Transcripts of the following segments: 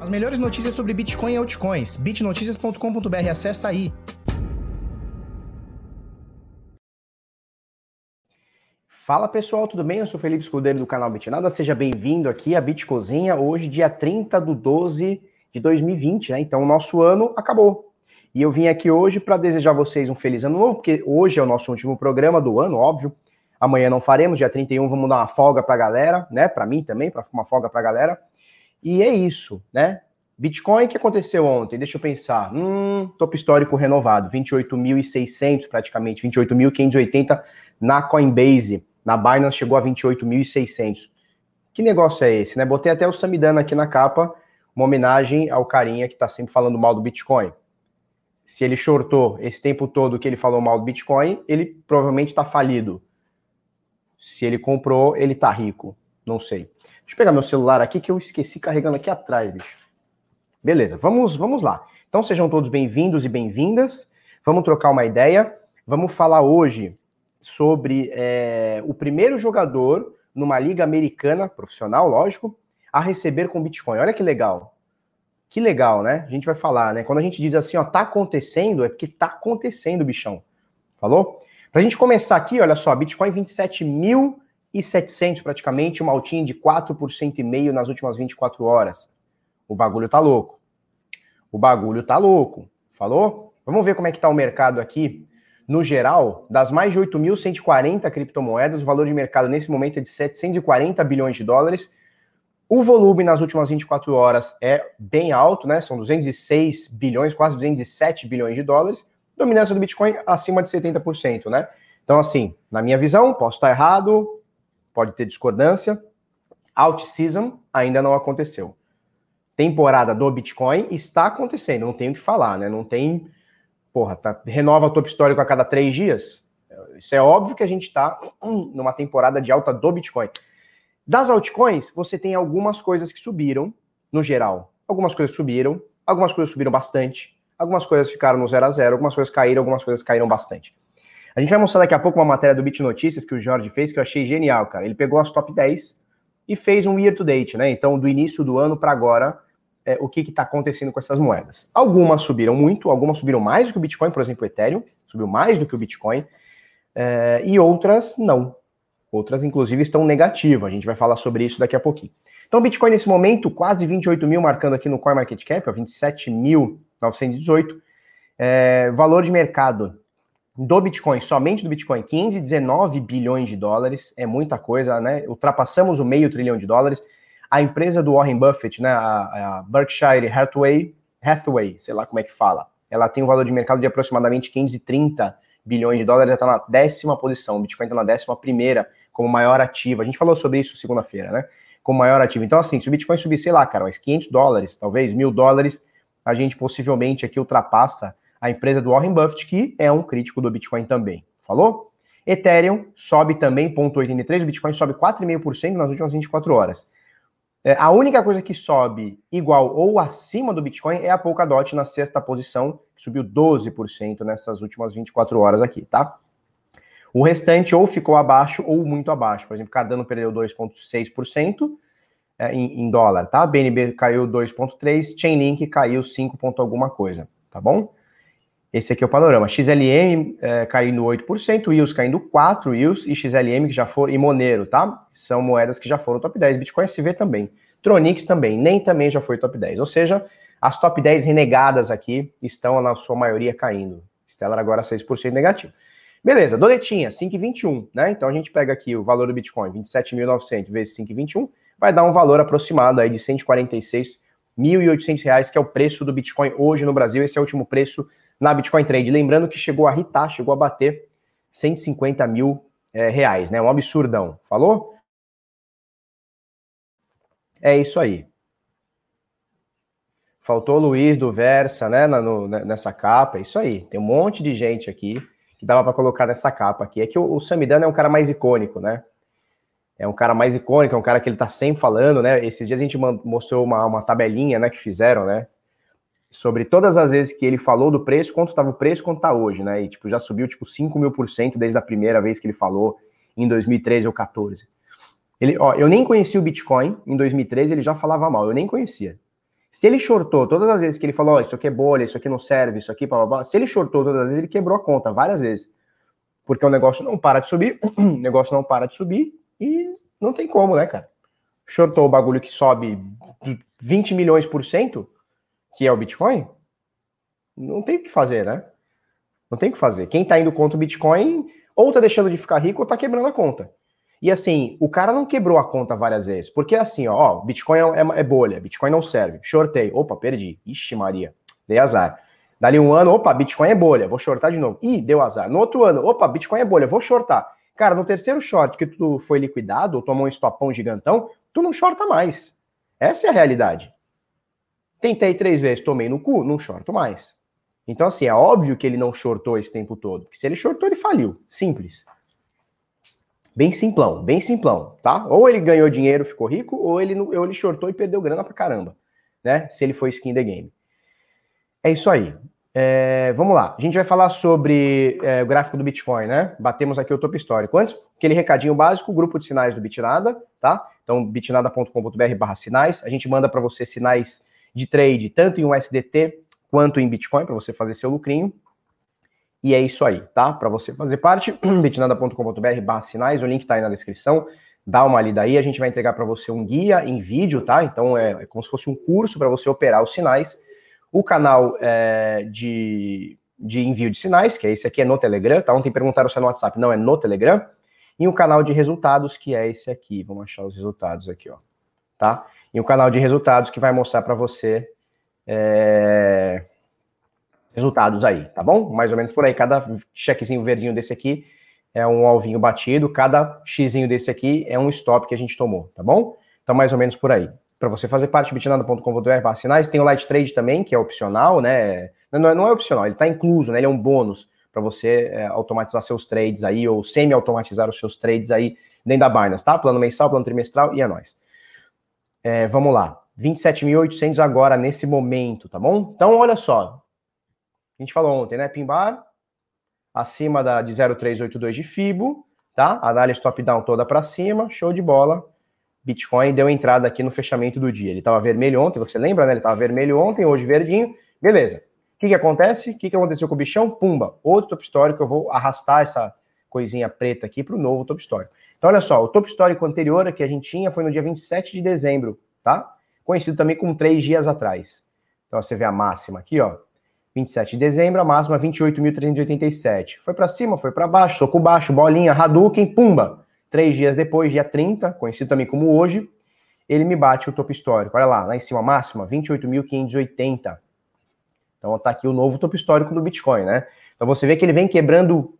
As melhores notícias sobre Bitcoin e altcoins. bitnoticias.com.br. Acessa aí. Fala pessoal, tudo bem? Eu sou Felipe Escudeiro do canal Bitnada. Seja bem-vindo aqui à Bitcozinha. Hoje, dia 30 de 12 de 2020, né? Então, o nosso ano acabou. E eu vim aqui hoje para desejar a vocês um feliz ano novo, porque hoje é o nosso último programa do ano, óbvio. Amanhã não faremos, dia 31 vamos dar uma folga para a galera, né? Para mim também, para uma folga para a galera. E é isso, né? Bitcoin, que aconteceu ontem? Deixa eu pensar. Hum, topo histórico renovado, 28.600 praticamente, 28.580 na Coinbase. Na Binance chegou a 28.600. Que negócio é esse, né? Botei até o Samidana aqui na capa, uma homenagem ao carinha que está sempre falando mal do Bitcoin. Se ele shortou esse tempo todo que ele falou mal do Bitcoin, ele provavelmente está falido. Se ele comprou, ele está rico. Não sei. Deixa eu pegar meu celular aqui que eu esqueci carregando aqui atrás, bicho. Beleza, vamos, vamos lá. Então sejam todos bem-vindos e bem-vindas. Vamos trocar uma ideia. Vamos falar hoje sobre é, o primeiro jogador numa liga americana, profissional, lógico, a receber com Bitcoin. Olha que legal. Que legal, né? A gente vai falar, né? Quando a gente diz assim, ó, tá acontecendo, é porque tá acontecendo, bichão. Falou? Pra gente começar aqui, olha só, Bitcoin 27 mil 1.700 praticamente, uma altinha de 4% e meio nas últimas 24 horas. O bagulho tá louco. O bagulho tá louco. Falou? Vamos ver como é que tá o mercado aqui. No geral, das mais de 8.140 criptomoedas, o valor de mercado nesse momento é de 740 bilhões de dólares. O volume nas últimas 24 horas é bem alto, né? São 206 bilhões, quase 207 bilhões de dólares. Dominância do Bitcoin acima de 70%, né? Então, assim, na minha visão, posso estar errado, pode ter discordância. Alt season ainda não aconteceu. Temporada do Bitcoin está acontecendo, não tenho o que falar, né? Não tem. Porra, tá, renova top histórico a cada três dias. Isso é óbvio que a gente está hum, numa temporada de alta do Bitcoin. Das altcoins, você tem algumas coisas que subiram, no geral. Algumas coisas subiram, algumas coisas subiram bastante, algumas coisas ficaram no zero a zero, algumas coisas caíram, algumas coisas caíram bastante. A gente vai mostrar daqui a pouco uma matéria do Bit Notícias que o Jorge fez, que eu achei genial, cara. Ele pegou as top 10 e fez um year to date, né? Então, do início do ano para agora, é, o que está acontecendo com essas moedas. Algumas subiram muito, algumas subiram mais do que o Bitcoin, por exemplo, o Ethereum subiu mais do que o Bitcoin, é, e outras não. Outras, inclusive, estão negativas. A gente vai falar sobre isso daqui a pouquinho. Então, Bitcoin nesse momento, quase 28 mil, marcando aqui no CoinMarketCap, 27.918. É, valor de mercado do Bitcoin, somente do Bitcoin, 15, 19 bilhões de dólares, é muita coisa, né? Ultrapassamos o meio trilhão de dólares. A empresa do Warren Buffett, né, a, a Berkshire Hathaway, Hathaway, sei lá como é que fala, ela tem um valor de mercado de aproximadamente 530 bilhões de dólares, ela está na décima posição, o Bitcoin está na décima primeira como maior ativo. A gente falou sobre isso segunda-feira, né? Como maior ativo. Então, assim, se o Bitcoin subir, sei lá, cara, mais 500 dólares, talvez mil dólares, a gente possivelmente aqui ultrapassa a empresa do Warren Buffett, que é um crítico do Bitcoin também. Falou? Ethereum sobe também, 0,83, o Bitcoin sobe 4,5% nas últimas 24 horas. É, a única coisa que sobe igual ou acima do Bitcoin é a Polkadot na sexta posição, que subiu 12% nessas últimas 24 horas aqui, tá? O restante ou ficou abaixo ou muito abaixo. Por exemplo, Cardano perdeu 2,6% é, em, em dólar, tá? BNB caiu 2,3%, Chainlink caiu 5, alguma coisa, tá bom? Esse aqui é o panorama. XLM é, caindo 8%, IOS caindo 4%, IOS e XLM que já foram, e Monero, tá? São moedas que já foram top 10. Bitcoin SV também. Tronix também, nem também já foi top 10. Ou seja, as top 10 renegadas aqui estão, na sua maioria, caindo. Stellar agora 6% negativo. Beleza, doletinha, 5,21, né? Então a gente pega aqui o valor do Bitcoin, 27.900 vezes 5,21, vai dar um valor aproximado aí de 146.800 reais, que é o preço do Bitcoin hoje no Brasil. Esse é o último preço na Bitcoin Trade. Lembrando que chegou a hitar, chegou a bater 150 mil é, reais, né? Um absurdão. Falou? É isso aí. Faltou o Luiz do Versa, né, na, no, nessa capa. É isso aí. Tem um monte de gente aqui que dava para colocar nessa capa aqui. É que o, o Samidana é um cara mais icônico, né? É um cara mais icônico, é um cara que ele tá sempre falando, né? Esses dias a gente mostrou uma, uma tabelinha, né, que fizeram, né? Sobre todas as vezes que ele falou do preço, quanto estava o preço, quanto está hoje, né? E tipo, já subiu tipo 5 mil por cento desde a primeira vez que ele falou em 2013 ou 14. Ele, ó, eu nem conhecia o Bitcoin em 2013, ele já falava mal, eu nem conhecia. Se ele shortou todas as vezes que ele falou, oh, isso aqui é bolha, isso aqui não serve, isso aqui, blá, blá, blá, se ele shortou todas as vezes, ele quebrou a conta várias vezes. Porque o negócio não para de subir, o negócio não para de subir e não tem como, né, cara? Shortou o bagulho que sobe 20 milhões por cento, que é o Bitcoin, não tem o que fazer, né? Não tem o que fazer. Quem tá indo contra o Bitcoin, ou tá deixando de ficar rico, ou tá quebrando a conta. E assim, o cara não quebrou a conta várias vezes. Porque assim, ó, ó Bitcoin é, é, é bolha, Bitcoin não serve. Shortei. Opa, perdi. Ixi, Maria. Dei azar. Dali um ano, opa, Bitcoin é bolha, vou shortar de novo. Ih, deu azar. No outro ano, opa, Bitcoin é bolha, vou shortar. Cara, no terceiro short que tu foi liquidado, ou tomou um estopão gigantão, tu não shorta mais. Essa é a realidade. Tentei três vezes, tomei no cu, não shorto mais. Então, assim, é óbvio que ele não shortou esse tempo todo. Porque se ele shortou, ele faliu. Simples. Bem simplão, bem simplão, tá? Ou ele ganhou dinheiro, ficou rico, ou ele, ou ele shortou e perdeu grana pra caramba, né? Se ele foi skin the game. É isso aí. É, vamos lá. A gente vai falar sobre é, o gráfico do Bitcoin, né? Batemos aqui o topo histórico. Antes, aquele recadinho básico, grupo de sinais do Bitnada, tá? Então, bitnada.com.br barra sinais. A gente manda para você sinais de trade, tanto em USDT quanto em Bitcoin, para você fazer seu lucrinho. E é isso aí, tá? Para você fazer parte, bitnada.com.br barra sinais, o link tá aí na descrição, dá uma lida aí, a gente vai entregar para você um guia em vídeo, tá? Então é, é como se fosse um curso para você operar os sinais. O canal é, de, de envio de sinais, que é esse aqui, é no Telegram, tá? Ontem perguntaram se é no WhatsApp, não, é no Telegram. E o canal de resultados, que é esse aqui, vamos achar os resultados aqui, ó, tá? E o canal de resultados que vai mostrar para você... É resultados aí, tá bom? Mais ou menos por aí. Cada chequezinho verdinho desse aqui é um alvinho batido, cada xizinho desse aqui é um stop que a gente tomou, tá bom? Então, mais ou menos por aí. Para você fazer parte, bitnada.com.br sinais, tem o Light Trade também, que é opcional, né? Não é, não é opcional, ele está incluso, né? Ele é um bônus para você é, automatizar seus trades aí, ou semi-automatizar os seus trades aí dentro da Binance, tá? Plano mensal, plano trimestral e é nóis. É, vamos lá. 27.800 agora, nesse momento, tá bom? Então, olha só, a gente falou ontem, né? Pimbar, acima da, de 0,382 de FIBO, tá? Análise top-down toda para cima, show de bola. Bitcoin deu entrada aqui no fechamento do dia. Ele estava vermelho ontem, você lembra, né? Ele estava vermelho ontem, hoje verdinho. Beleza. O que, que acontece? O que, que aconteceu com o bichão? Pumba, outro top histórico. Eu vou arrastar essa coisinha preta aqui para o novo top histórico. Então, olha só, o top histórico anterior que a gente tinha foi no dia 27 de dezembro, tá? Conhecido também como três dias atrás. Então, você vê a máxima aqui, ó. 27 de dezembro, a máxima 28.387. Foi para cima, foi para baixo, soco baixo, bolinha, Hadouken, pumba. Três dias depois, dia 30, conhecido também como hoje, ele me bate o topo histórico. Olha lá, lá em cima, a máxima 28.580. Então tá aqui o novo topo histórico do Bitcoin, né? Então você vê que ele vem quebrando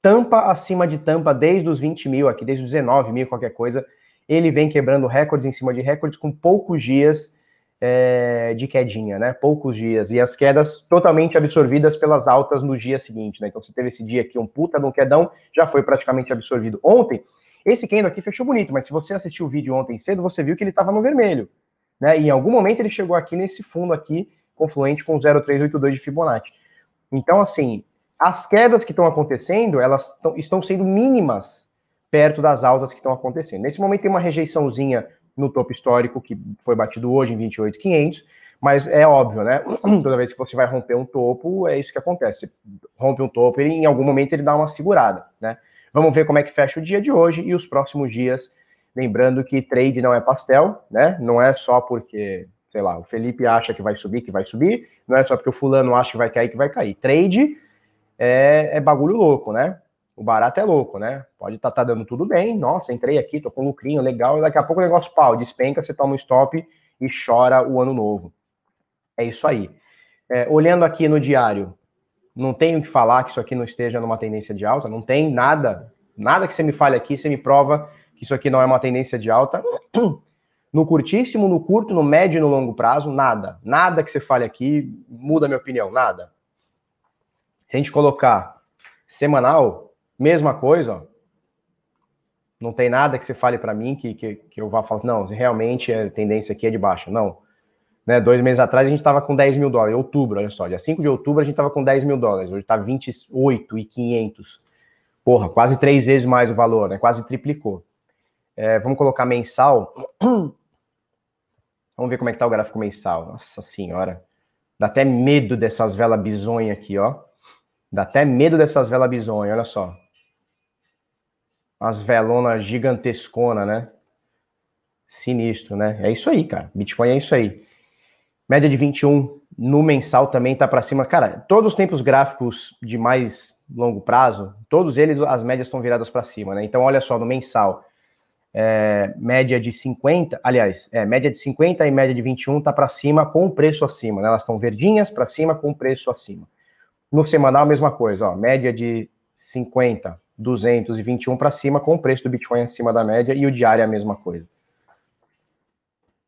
tampa acima de tampa desde os 20 mil aqui, desde os 19 mil, qualquer coisa. Ele vem quebrando recordes em cima de recordes com poucos dias é, de quedinha, né? Poucos dias. E as quedas totalmente absorvidas pelas altas no dia seguinte, né? Então você teve esse dia aqui, um puta de um quedão, já foi praticamente absorvido. Ontem, esse candle aqui fechou bonito, mas se você assistiu o vídeo ontem cedo, você viu que ele estava no vermelho, né? E em algum momento ele chegou aqui nesse fundo aqui, confluente com 0,382 de Fibonacci. Então, assim, as quedas que estão acontecendo, elas estão sendo mínimas perto das altas que estão acontecendo. Nesse momento tem uma rejeiçãozinha no topo histórico, que foi batido hoje em 28,500, mas é óbvio, né? Toda vez que você vai romper um topo, é isso que acontece. Você rompe um topo, ele, em algum momento ele dá uma segurada, né? Vamos ver como é que fecha o dia de hoje e os próximos dias. Lembrando que trade não é pastel, né? Não é só porque, sei lá, o Felipe acha que vai subir, que vai subir, não é só porque o fulano acha que vai cair, que vai cair. Trade é, é bagulho louco, né? o barato é louco, né? Pode estar tá, tá dando tudo bem, nossa, entrei aqui, tô com lucrinho legal, e daqui a pouco o negócio pau, despenca, você toma um stop e chora o ano novo. É isso aí. É, olhando aqui no diário, não tenho que falar que isso aqui não esteja numa tendência de alta, não tem nada, nada que você me fale aqui, você me prova que isso aqui não é uma tendência de alta. No curtíssimo, no curto, no médio e no longo prazo, nada. Nada que você fale aqui muda minha opinião, nada. Se a gente colocar semanal, Mesma coisa, ó. Não tem nada que você fale para mim que, que, que, eu vá falar, não, realmente a tendência aqui é de baixa. Não. Né, dois meses atrás a gente estava com 10 mil dólares, outubro, olha só, dia 5 de outubro a gente estava com 10 mil dólares, hoje está 28,500. Porra, quase três vezes mais o valor, né? Quase triplicou. É, vamos colocar mensal. Vamos ver como é que tá o gráfico mensal. Nossa senhora. Dá até medo dessas velas bizonha aqui, ó. Dá até medo dessas velas bizonha, olha só. As velonas gigantescona, né? Sinistro, né? É isso aí, cara. Bitcoin é isso aí. Média de 21 no mensal também tá para cima. Cara, todos os tempos gráficos de mais longo prazo, todos eles as médias estão viradas para cima, né? Então olha só no mensal, é, média de 50, aliás, é, média de 50 e média de 21 tá para cima com o preço acima, né? Elas estão verdinhas para cima com o preço acima. No semanal a mesma coisa, ó, média de 50, 221 para cima com o preço do Bitcoin acima da média e o diário é a mesma coisa.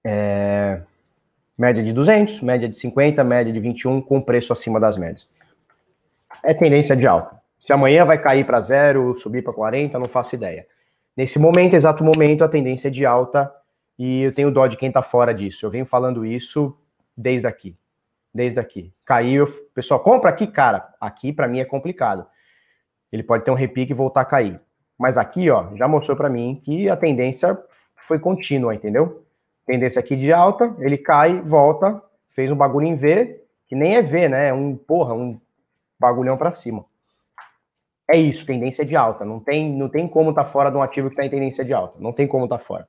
É, média de 200, média de 50, média de 21 com preço acima das médias. É tendência de alta. Se amanhã vai cair para zero, subir para 40, não faço ideia. Nesse momento, exato momento, a tendência é de alta e eu tenho dó de quem está fora disso. Eu venho falando isso desde aqui. Desde aqui. Caiu, pessoal, compra aqui, cara. Aqui para mim é complicado. Ele pode ter um repique e voltar a cair. Mas aqui, ó, já mostrou para mim que a tendência foi contínua, entendeu? Tendência aqui de alta, ele cai, volta, fez um bagulho em V, que nem é V, né? É um, porra, um bagulhão para cima. É isso, tendência de alta. Não tem, não tem como tá fora de um ativo que está em tendência de alta. Não tem como tá fora.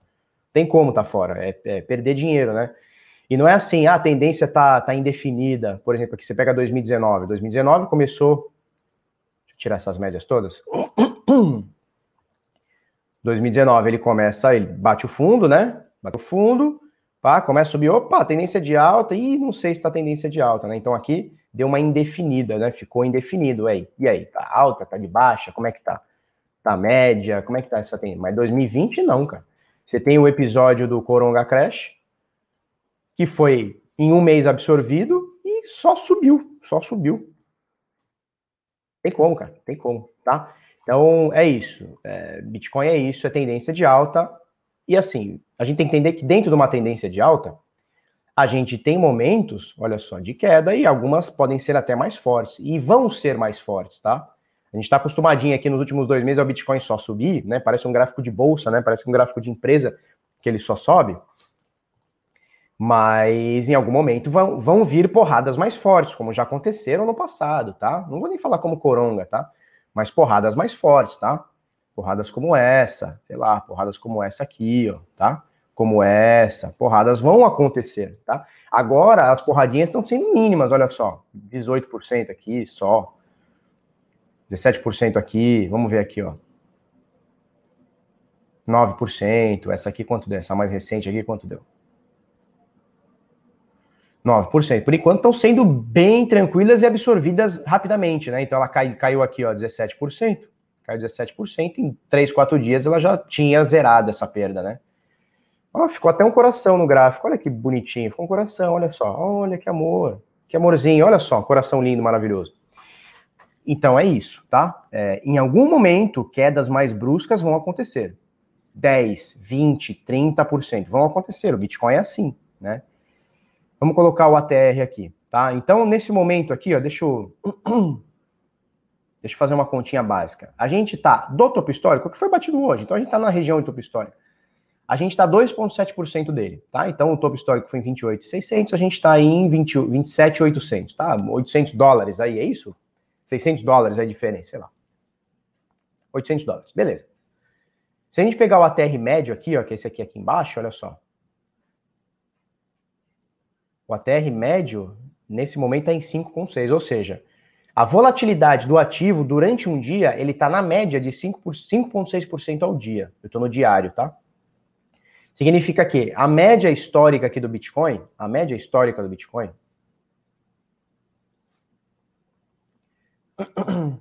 Tem como tá fora. É, é, perder dinheiro, né? E não é assim, ah, a tendência tá, tá indefinida. Por exemplo, aqui você pega 2019. 2019 começou. Deixa eu tirar essas médias todas. 2019 ele começa, ele bate o fundo, né? Bate o fundo, pá, começa a subir, opa, tendência de alta, e não sei se está tendência de alta, né? Então aqui deu uma indefinida, né? Ficou indefinido. Aí, e aí, tá alta, tá de baixa? Como é que tá? Tá média? Como é que tá essa tendência? Mas 2020 não, cara. Você tem o episódio do Coronga Crash, que foi em um mês absorvido e só subiu, só subiu. Tem como, cara, tem como, tá? Então é isso. É, Bitcoin é isso, é tendência de alta. E assim, a gente tem que entender que dentro de uma tendência de alta, a gente tem momentos, olha só, de queda e algumas podem ser até mais fortes e vão ser mais fortes, tá? A gente está acostumadinho aqui nos últimos dois meses ao Bitcoin só subir, né? Parece um gráfico de bolsa, né? Parece um gráfico de empresa que ele só sobe. Mas em algum momento vão, vão vir porradas mais fortes, como já aconteceram no passado, tá? Não vou nem falar como coronga, tá? Mas porradas mais fortes, tá? Porradas como essa, sei lá, porradas como essa aqui, ó, tá? Como essa, porradas vão acontecer, tá? Agora as porradinhas estão sendo mínimas, olha só, 18% aqui só, 17% aqui, vamos ver aqui, ó. 9%, essa aqui quanto deu? Essa mais recente aqui quanto deu? 9%. Por enquanto estão sendo bem tranquilas e absorvidas rapidamente, né? Então ela cai, caiu aqui, ó, 17% caiu 17%, em 3, 4 dias ela já tinha zerado essa perda, né? Ó, ficou até um coração no gráfico, olha que bonitinho, ficou um coração, olha só, olha que amor, que amorzinho, olha só, coração lindo, maravilhoso. Então é isso, tá? É, em algum momento, quedas mais bruscas vão acontecer. 10, 20, 30% vão acontecer. O Bitcoin é assim, né? Vamos colocar o ATR aqui, tá? Então, nesse momento aqui, ó, deixa eu Deixa eu fazer uma continha básica. A gente está do topo histórico, que foi batido hoje, então a gente está na região do topo histórico. A gente está 2,7% dele, tá? Então o topo histórico foi em 28,600, a gente está em 27,800, tá? 800 dólares aí, é isso? 600 dólares é a diferença, sei lá. 800 dólares, beleza. Se a gente pegar o ATR médio aqui, ó, que é esse aqui aqui embaixo, olha só. O ATR médio, nesse momento, está em 5,6, ou seja, a volatilidade do ativo durante um dia, ele está na média de 5,6% ao dia. Eu estou no diário, tá? Significa que a média histórica aqui do Bitcoin, a média histórica do Bitcoin,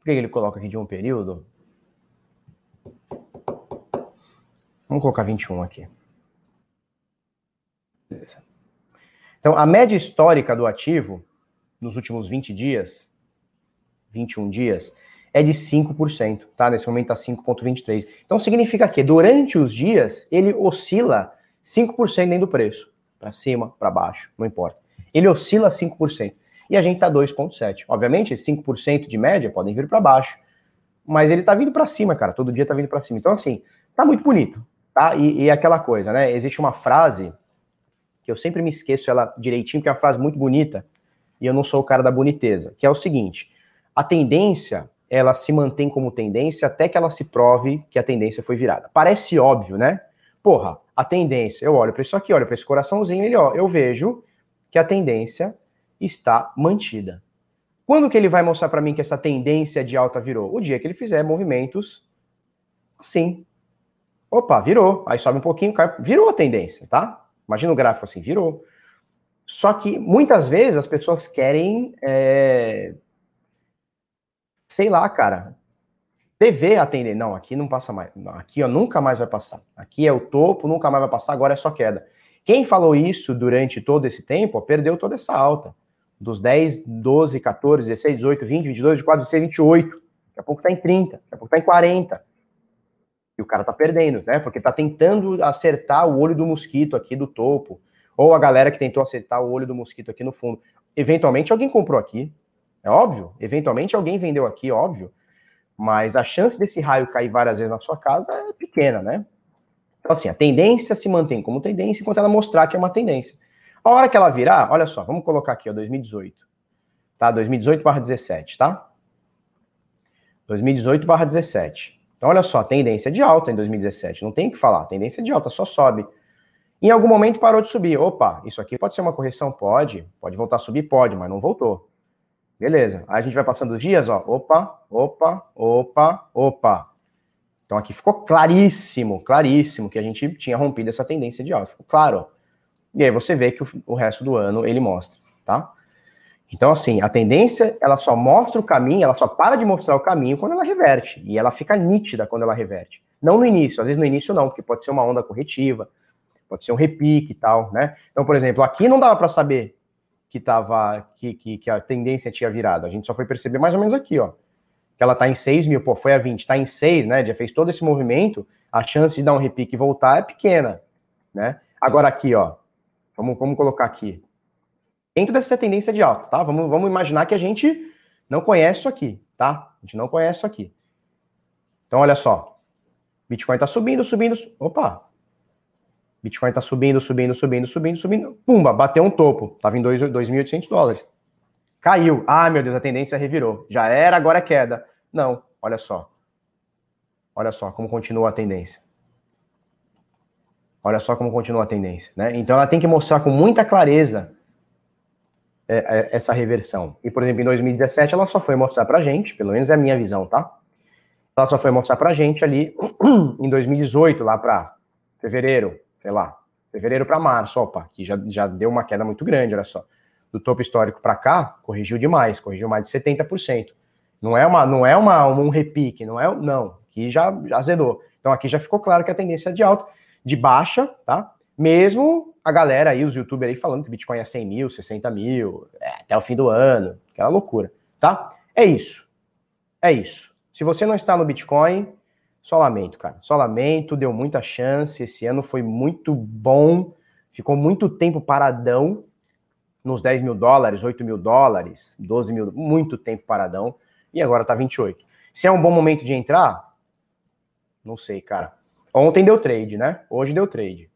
Por que ele coloca aqui de um período? Vamos colocar 21 aqui. Beleza. Então, a média histórica do ativo nos últimos 20 dias, 21 dias, é de 5%, tá? Nesse momento está 5,23%. Então significa que durante os dias ele oscila 5% dentro do preço, para cima, para baixo, não importa. Ele oscila 5%. E a gente está 2,7%. Obviamente, esse 5% de média podem vir para baixo, mas ele está vindo para cima, cara. Todo dia está vindo para cima. Então, assim, tá muito bonito, tá? E, e aquela coisa, né? Existe uma frase que eu sempre me esqueço ela direitinho, que é uma frase muito bonita, e eu não sou o cara da boniteza, que é o seguinte: a tendência, ela se mantém como tendência até que ela se prove que a tendência foi virada. Parece óbvio, né? Porra, a tendência, eu olho para isso aqui, olho para esse coraçãozinho, ele, ó, eu vejo que a tendência está mantida. Quando que ele vai mostrar para mim que essa tendência de alta virou? O dia que ele fizer movimentos assim. Opa, virou. Aí sobe um pouquinho, cai. Virou a tendência, tá? Imagina o gráfico assim, virou. Só que muitas vezes as pessoas querem, é... sei lá, cara, TV atender. Não, aqui não passa mais. Não, aqui ó, nunca mais vai passar. Aqui é o topo, nunca mais vai passar, agora é só queda. Quem falou isso durante todo esse tempo, ó, perdeu toda essa alta dos 10, 12, 14, 16, 18, 20, 22, 24, 26, 28. Daqui a pouco tá em 30, daqui a pouco tá em 40. E o cara tá perdendo, né? Porque tá tentando acertar o olho do mosquito aqui do topo. Ou a galera que tentou acertar o olho do mosquito aqui no fundo. Eventualmente alguém comprou aqui. É óbvio. Eventualmente alguém vendeu aqui, óbvio. Mas a chance desse raio cair várias vezes na sua casa é pequena, né? Então, assim, a tendência se mantém como tendência enquanto ela mostrar que é uma tendência. A hora que ela virar, olha só, vamos colocar aqui, ó, 2018. Tá? 2018 barra 17, tá? 2018 barra 17. Então, olha só, tendência de alta em 2017. Não tem o que falar, tendência de alta, só sobe. Em algum momento parou de subir. Opa, isso aqui pode ser uma correção? Pode. Pode voltar a subir? Pode, mas não voltou. Beleza. Aí a gente vai passando os dias, ó. Opa, opa, opa, opa. Então aqui ficou claríssimo, claríssimo que a gente tinha rompido essa tendência de alta. Ficou claro. E aí você vê que o, o resto do ano ele mostra, tá? Então, assim, a tendência, ela só mostra o caminho, ela só para de mostrar o caminho quando ela reverte. E ela fica nítida quando ela reverte. Não no início, às vezes no início não, porque pode ser uma onda corretiva, pode ser um repique e tal, né? Então, por exemplo, aqui não dava para saber que tava, que, que, que, a tendência tinha virado. A gente só foi perceber mais ou menos aqui, ó. Que ela tá em 6 mil, pô, foi a 20, tá em 6, né? Já fez todo esse movimento, a chance de dar um repique e voltar é pequena, né? Agora aqui, ó, Vamos, vamos colocar aqui. Dentro dessa tendência de alta, tá? Vamos, vamos imaginar que a gente não conhece isso aqui, tá? A gente não conhece isso aqui. Então, olha só. Bitcoin tá subindo, subindo. Opa! Bitcoin tá subindo, subindo, subindo, subindo, subindo. Pumba, bateu um topo. Tava em 2.800 dólares. Caiu. Ah, meu Deus, a tendência revirou. Já era, agora é queda. Não, olha só. Olha só como continua a tendência. Olha só como continua a tendência, né? Então ela tem que mostrar com muita clareza essa reversão. E, por exemplo, em 2017 ela só foi mostrar pra gente, pelo menos é a minha visão, tá? Ela só foi mostrar pra gente ali em 2018, lá para fevereiro, sei lá, fevereiro para março, opa, que já, já deu uma queda muito grande, olha só. Do topo histórico para cá, corrigiu demais, corrigiu mais de 70%. Não é uma, não é uma um repique, não é, não, que já, já azedou. Então aqui já ficou claro que a tendência é de alta de baixa, tá? Mesmo a galera aí, os youtubers aí falando que Bitcoin é 100 mil, 60 mil, é, até o fim do ano, aquela loucura, tá? É isso. É isso. Se você não está no Bitcoin, só lamento, cara. Só lamento, deu muita chance. Esse ano foi muito bom. Ficou muito tempo paradão nos 10 mil dólares, 8 mil dólares, 12 mil, muito tempo paradão. E agora tá 28. Se é um bom momento de entrar, não sei, cara. Ontem deu trade, né? Hoje deu trade.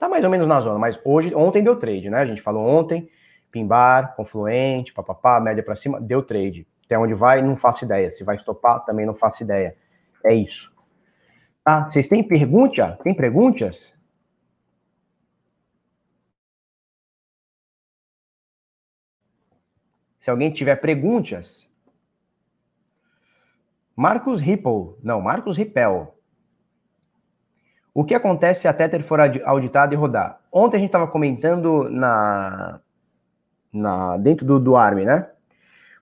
Tá mais ou menos na zona, mas hoje, ontem deu trade, né? A gente falou ontem, Pimbar, Confluente, papapá, média para cima, deu trade. Até onde vai, não faço ideia. Se vai estopar, também não faço ideia. É isso. Tá? Vocês têm pergunta? Tem perguntas? Se alguém tiver perguntas. Marcos Ripple. Não, Marcos Rippel. O que acontece se a Tether for auditada e rodar? Ontem a gente estava comentando na, na dentro do, do ARM, né?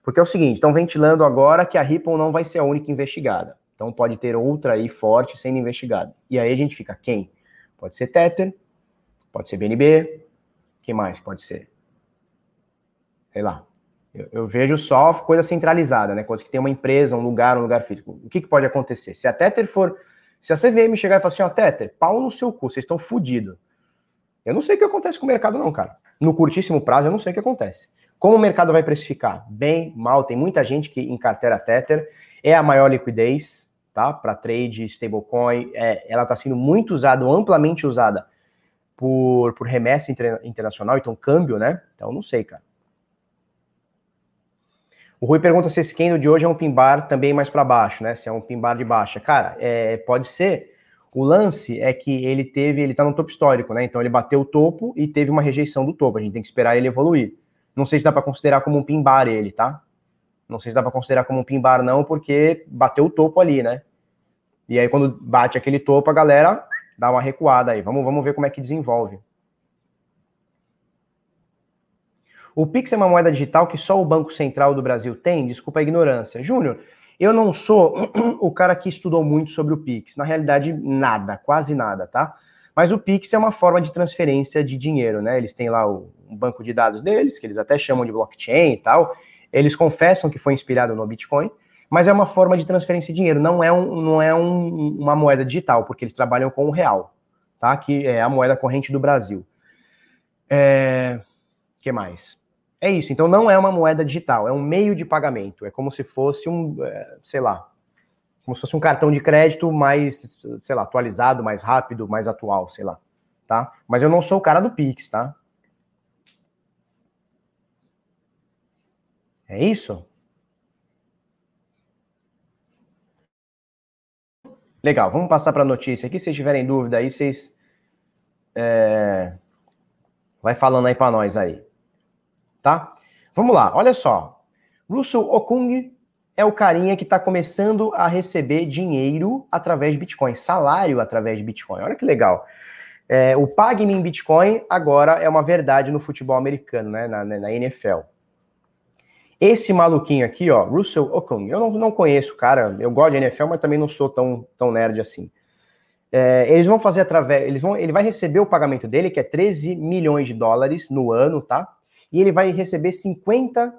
Porque é o seguinte, estão ventilando agora que a Ripple não vai ser a única investigada. Então pode ter outra aí forte sendo investigada. E aí a gente fica, quem? Pode ser Tether, pode ser BNB, quem mais pode ser? Sei lá. Eu, eu, vejo só coisa centralizada, né? Coisa que tem uma empresa, um lugar, um lugar físico. O que, que pode acontecer? Se a Tether for se a CVM chegar e falar assim, ó, Tether, pau no seu cu, vocês estão fodidos. Eu não sei o que acontece com o mercado, não, cara. No curtíssimo prazo, eu não sei o que acontece. Como o mercado vai precificar? Bem, mal, tem muita gente que em carteira Tether é a maior liquidez, tá? Para trade, stablecoin, é, ela está sendo muito usada, amplamente usada por, por remessa internacional, então câmbio, né? Então não sei, cara. O Rui pergunta se esse candle de hoje é um pimbar também mais para baixo, né? Se é um pimbar de baixa. Cara, é, pode ser. O lance é que ele teve, ele tá no topo histórico, né? Então ele bateu o topo e teve uma rejeição do topo. A gente tem que esperar ele evoluir. Não sei se dá para considerar como um pimbar ele, tá? Não sei se dá para considerar como um pimbar não, porque bateu o topo ali, né? E aí quando bate aquele topo, a galera dá uma recuada aí. Vamos, vamos ver como é que desenvolve. O Pix é uma moeda digital que só o Banco Central do Brasil tem? Desculpa a ignorância. Júnior, eu não sou o cara que estudou muito sobre o Pix. Na realidade, nada, quase nada, tá? Mas o Pix é uma forma de transferência de dinheiro, né? Eles têm lá o, um banco de dados deles, que eles até chamam de blockchain e tal. Eles confessam que foi inspirado no Bitcoin, mas é uma forma de transferência de dinheiro, não é, um, não é um, uma moeda digital, porque eles trabalham com o real, tá? Que é a moeda corrente do Brasil. É... que mais? É isso. Então não é uma moeda digital, é um meio de pagamento. É como se fosse um, é, sei lá, como se fosse um cartão de crédito mais, sei lá, atualizado, mais rápido, mais atual, sei lá, tá? Mas eu não sou o cara do Pix, tá? É isso? Legal, vamos passar para a notícia aqui. Se vocês tiverem dúvida aí, vocês. É... Vai falando aí para nós aí tá? Vamos lá, olha só. Russell Okung é o carinha que está começando a receber dinheiro através de Bitcoin, salário através de Bitcoin. Olha que legal. É, o Pague-me em Bitcoin agora é uma verdade no futebol americano, né? Na, na, NFL. Esse maluquinho aqui, ó, Russell Okung, eu não, não conheço, cara. Eu gosto de NFL, mas também não sou tão, tão nerd assim. É, eles vão fazer através. Eles vão, ele vai receber o pagamento dele, que é 13 milhões de dólares no ano, tá? E ele vai receber 50%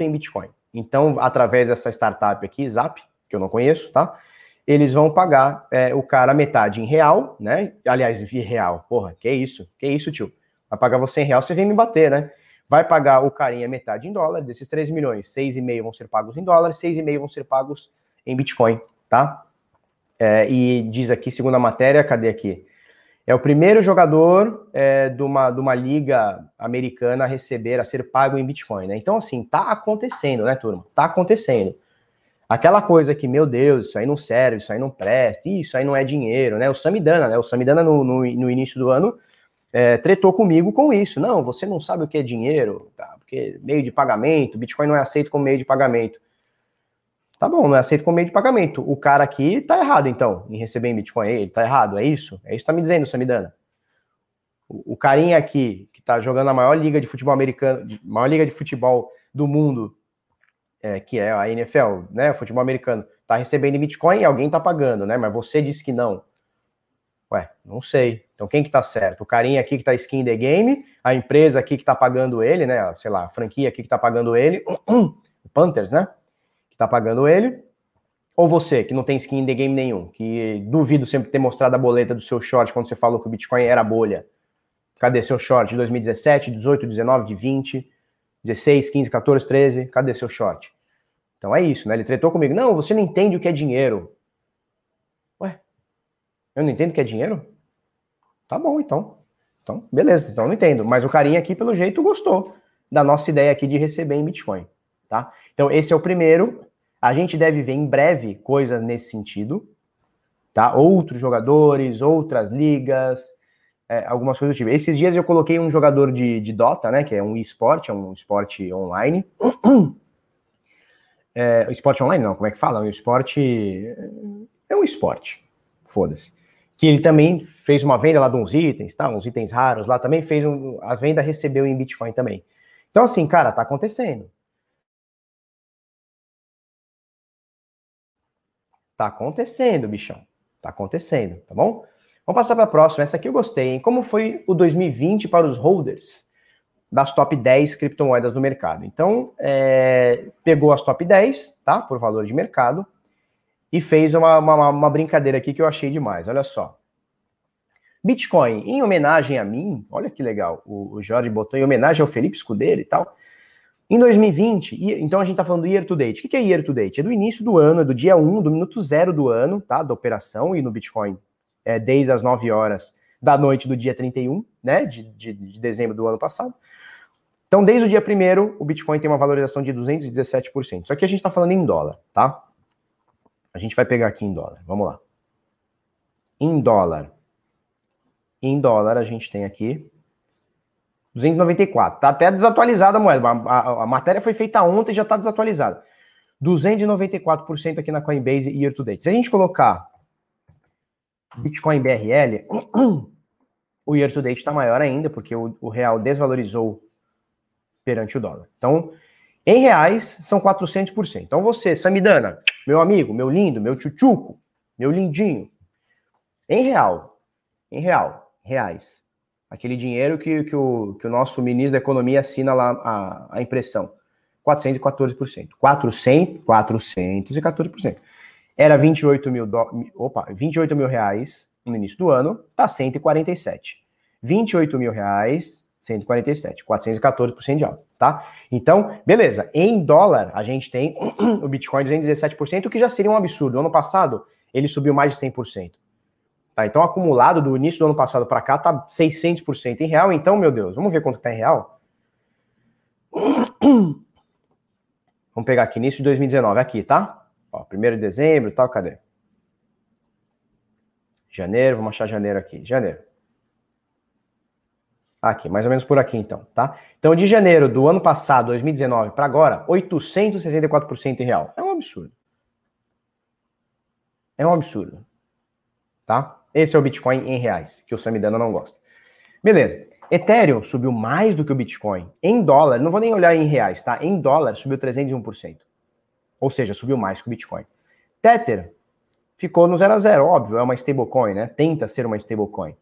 em Bitcoin. Então, através dessa startup aqui, Zap, que eu não conheço, tá? Eles vão pagar é, o cara metade em real, né? Aliás, em real. Porra, que isso? Que isso, tio? Vai pagar você em real, você vem me bater, né? Vai pagar o carinha metade em dólar, desses 3 milhões, 6,5 vão ser pagos em dólar, 6,5 vão ser pagos em Bitcoin, tá? É, e diz aqui, segundo a matéria, cadê aqui? É o primeiro jogador é, de, uma, de uma liga americana a receber, a ser pago em Bitcoin, né? Então, assim, tá acontecendo, né, turma? Tá acontecendo. Aquela coisa que, meu Deus, isso aí não serve, isso aí não presta, isso aí não é dinheiro, né? O Samidana, né? O Samidana no, no, no início do ano é, tretou comigo com isso. Não, você não sabe o que é dinheiro, tá? Porque meio de pagamento, Bitcoin não é aceito como meio de pagamento. Tá bom, não é aceito como meio de pagamento. O cara aqui tá errado, então, em receber em Bitcoin. Ele tá errado, é isso? É isso que tá me dizendo, Samidana. O, o carinha aqui, que tá jogando a maior liga de futebol americano, maior liga de futebol do mundo, é, que é a NFL, né? Futebol americano, tá recebendo em Bitcoin e alguém tá pagando, né? Mas você disse que não. Ué, não sei. Então quem que tá certo? O carinha aqui que tá skin the game, a empresa aqui que tá pagando ele, né? Sei lá, a franquia aqui que tá pagando ele, o Panthers, né? Tá pagando ele, ou você, que não tem skin de game nenhum, que duvido sempre ter mostrado a boleta do seu short quando você falou que o Bitcoin era bolha. Cadê seu short de 2017, 18, 19, de 20, 16, 15, 14, 13? Cadê seu short? Então é isso, né? Ele tretou comigo. Não, você não entende o que é dinheiro. Ué, eu não entendo o que é dinheiro? Tá bom, então. Então, beleza, então não entendo. Mas o carinha aqui, pelo jeito, gostou da nossa ideia aqui de receber em Bitcoin, tá? Então, esse é o primeiro. A gente deve ver em breve coisas nesse sentido, tá? Outros jogadores, outras ligas, é, algumas coisas do tipo. Esses dias eu coloquei um jogador de, de Dota, né? Que é um esporte, é um esporte online. É, esporte online, não, como é que fala? Um esporte. É um esporte. Foda-se. Que ele também fez uma venda lá de uns itens, tá? Uns itens raros lá também fez um, a venda recebeu em Bitcoin também. Então, assim, cara, tá acontecendo. Tá acontecendo, bichão. Tá acontecendo, tá bom? Vamos passar para a próxima. Essa aqui eu gostei, hein? Como foi o 2020 para os holders das top 10 criptomoedas do mercado? Então, é, pegou as top 10, tá? Por valor de mercado, e fez uma, uma, uma brincadeira aqui que eu achei demais. Olha só. Bitcoin, em homenagem a mim, olha que legal, o, o Jorge botou em homenagem ao Felipe Escudeiro e tal. Em 2020, então a gente está falando do year to date. O que é year to date? É do início do ano, é do dia 1, do minuto zero do ano, tá? Da operação, e no Bitcoin é desde as 9 horas da noite do dia 31, né, de, de, de dezembro do ano passado. Então, desde o dia 1 o Bitcoin tem uma valorização de 217%. Só que a gente está falando em dólar, tá? A gente vai pegar aqui em dólar. Vamos lá. Em dólar. Em dólar, a gente tem aqui 294. Tá até desatualizada a moeda. A, a, a matéria foi feita ontem e já está desatualizada. 294% aqui na Coinbase year to date. Se a gente colocar Bitcoin BRL, o year to date está maior ainda, porque o, o, real desvalorizou perante o dólar. Então, em reais, são 400%. Então, você, Samidana, meu amigo, meu lindo, meu tchutchuco, meu lindinho, em real, em real, reais, aquele dinheiro que, que, o, que o nosso ministro da Economia assina lá a, a impressão, 414%. 400, 414%. Era 28 mil, do, opa, 28 mil reais no início do ano, tá 147. 28 mil reais, 147, 414% de alta, tá? Então, beleza. Em dólar, a gente tem o Bitcoin 217%, o que já seria um absurdo. Ano passado, ele subiu mais de 100%. Tá? Então, acumulado do início do ano passado para cá, tá 600% em real. Então, meu Deus, vamos ver quanto tá em real? Vamos pegar aqui, início de 2019, aqui, tá? Ó, 1 de dezembro tal, cadê? Janeiro, vamos achar janeiro aqui. Janeiro. Aqui, mais ou menos por aqui então, tá? Então, de janeiro do ano passado, 2019, para agora, 864% em real. É um absurdo. É um absurdo. Tá? Esse é o Bitcoin em reais, que o Samidana não gosta. Beleza. Ethereum subiu mais do que o Bitcoin. Em dólar, não vou nem olhar em reais, tá? Em dólar, subiu 301%. Ou seja, subiu mais que o Bitcoin. Tether ficou no 0 a 0, óbvio, é uma stablecoin, né? Tenta ser uma stablecoin.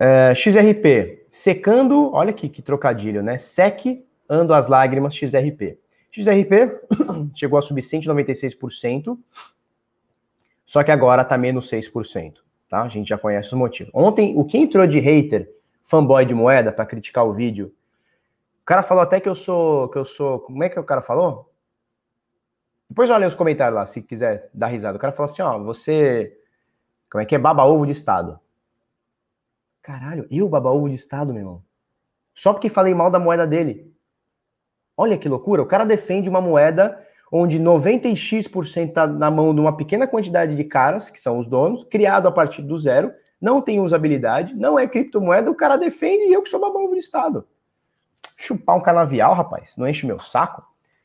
Uh, XRP, secando, olha aqui que trocadilho, né? Sec, ando as lágrimas, XRP. XRP chegou a subir 196%, só que agora tá menos 6%, tá? A gente já conhece os motivos. Ontem, o que entrou de hater fanboy de moeda para criticar o vídeo. O cara falou até que eu sou, que eu sou, como é que o cara falou? Depois olha os comentários lá, se quiser dar risada. O cara falou assim, ó, você, como é que é, baba ovo de estado. Caralho, eu baba ovo de estado, meu irmão. Só porque falei mal da moeda dele. Olha que loucura, o cara defende uma moeda onde 90x% tá na mão de uma pequena quantidade de caras, que são os donos, criado a partir do zero, não tem usabilidade, não é criptomoeda, o cara defende e eu que sou babão do Estado. Chupar um canavial, rapaz, não enche meu saco.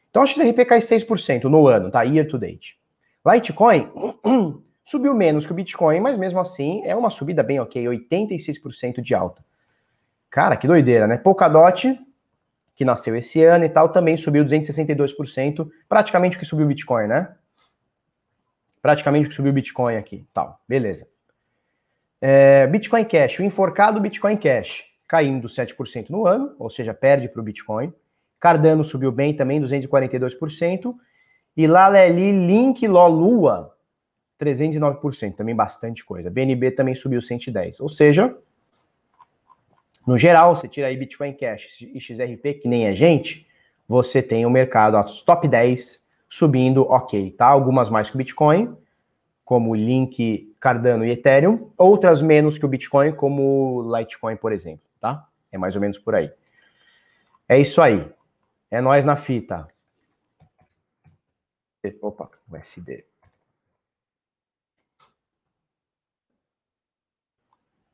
Então a XRP cai 6% no ano, tá? Year to date. Litecoin subiu menos que o Bitcoin, mas mesmo assim é uma subida bem ok, 86% de alta. Cara, que doideira, né? Polkadot, que nasceu esse ano e tal, também subiu 262%, praticamente o que subiu o Bitcoin, né? Praticamente o que subiu o Bitcoin aqui, tal. Beleza. É, Bitcoin Cash, o enforcado Bitcoin Cash, caindo 7% no ano, ou seja, perde para o Bitcoin. Cardano subiu bem também, 242%. E Laleli Link Lolua, 309%, também bastante coisa. BNB também subiu 110%. Ou seja, no geral, você tira aí Bitcoin Cash e XRP, que nem a gente, você tem o mercado, as top 10 subindo ok, tá? Algumas mais que o Bitcoin, como Link, Cardano e Ethereum, outras menos que o Bitcoin, como Litecoin, por exemplo, tá? É mais ou menos por aí. É isso aí. É nós na fita. Opa, USD.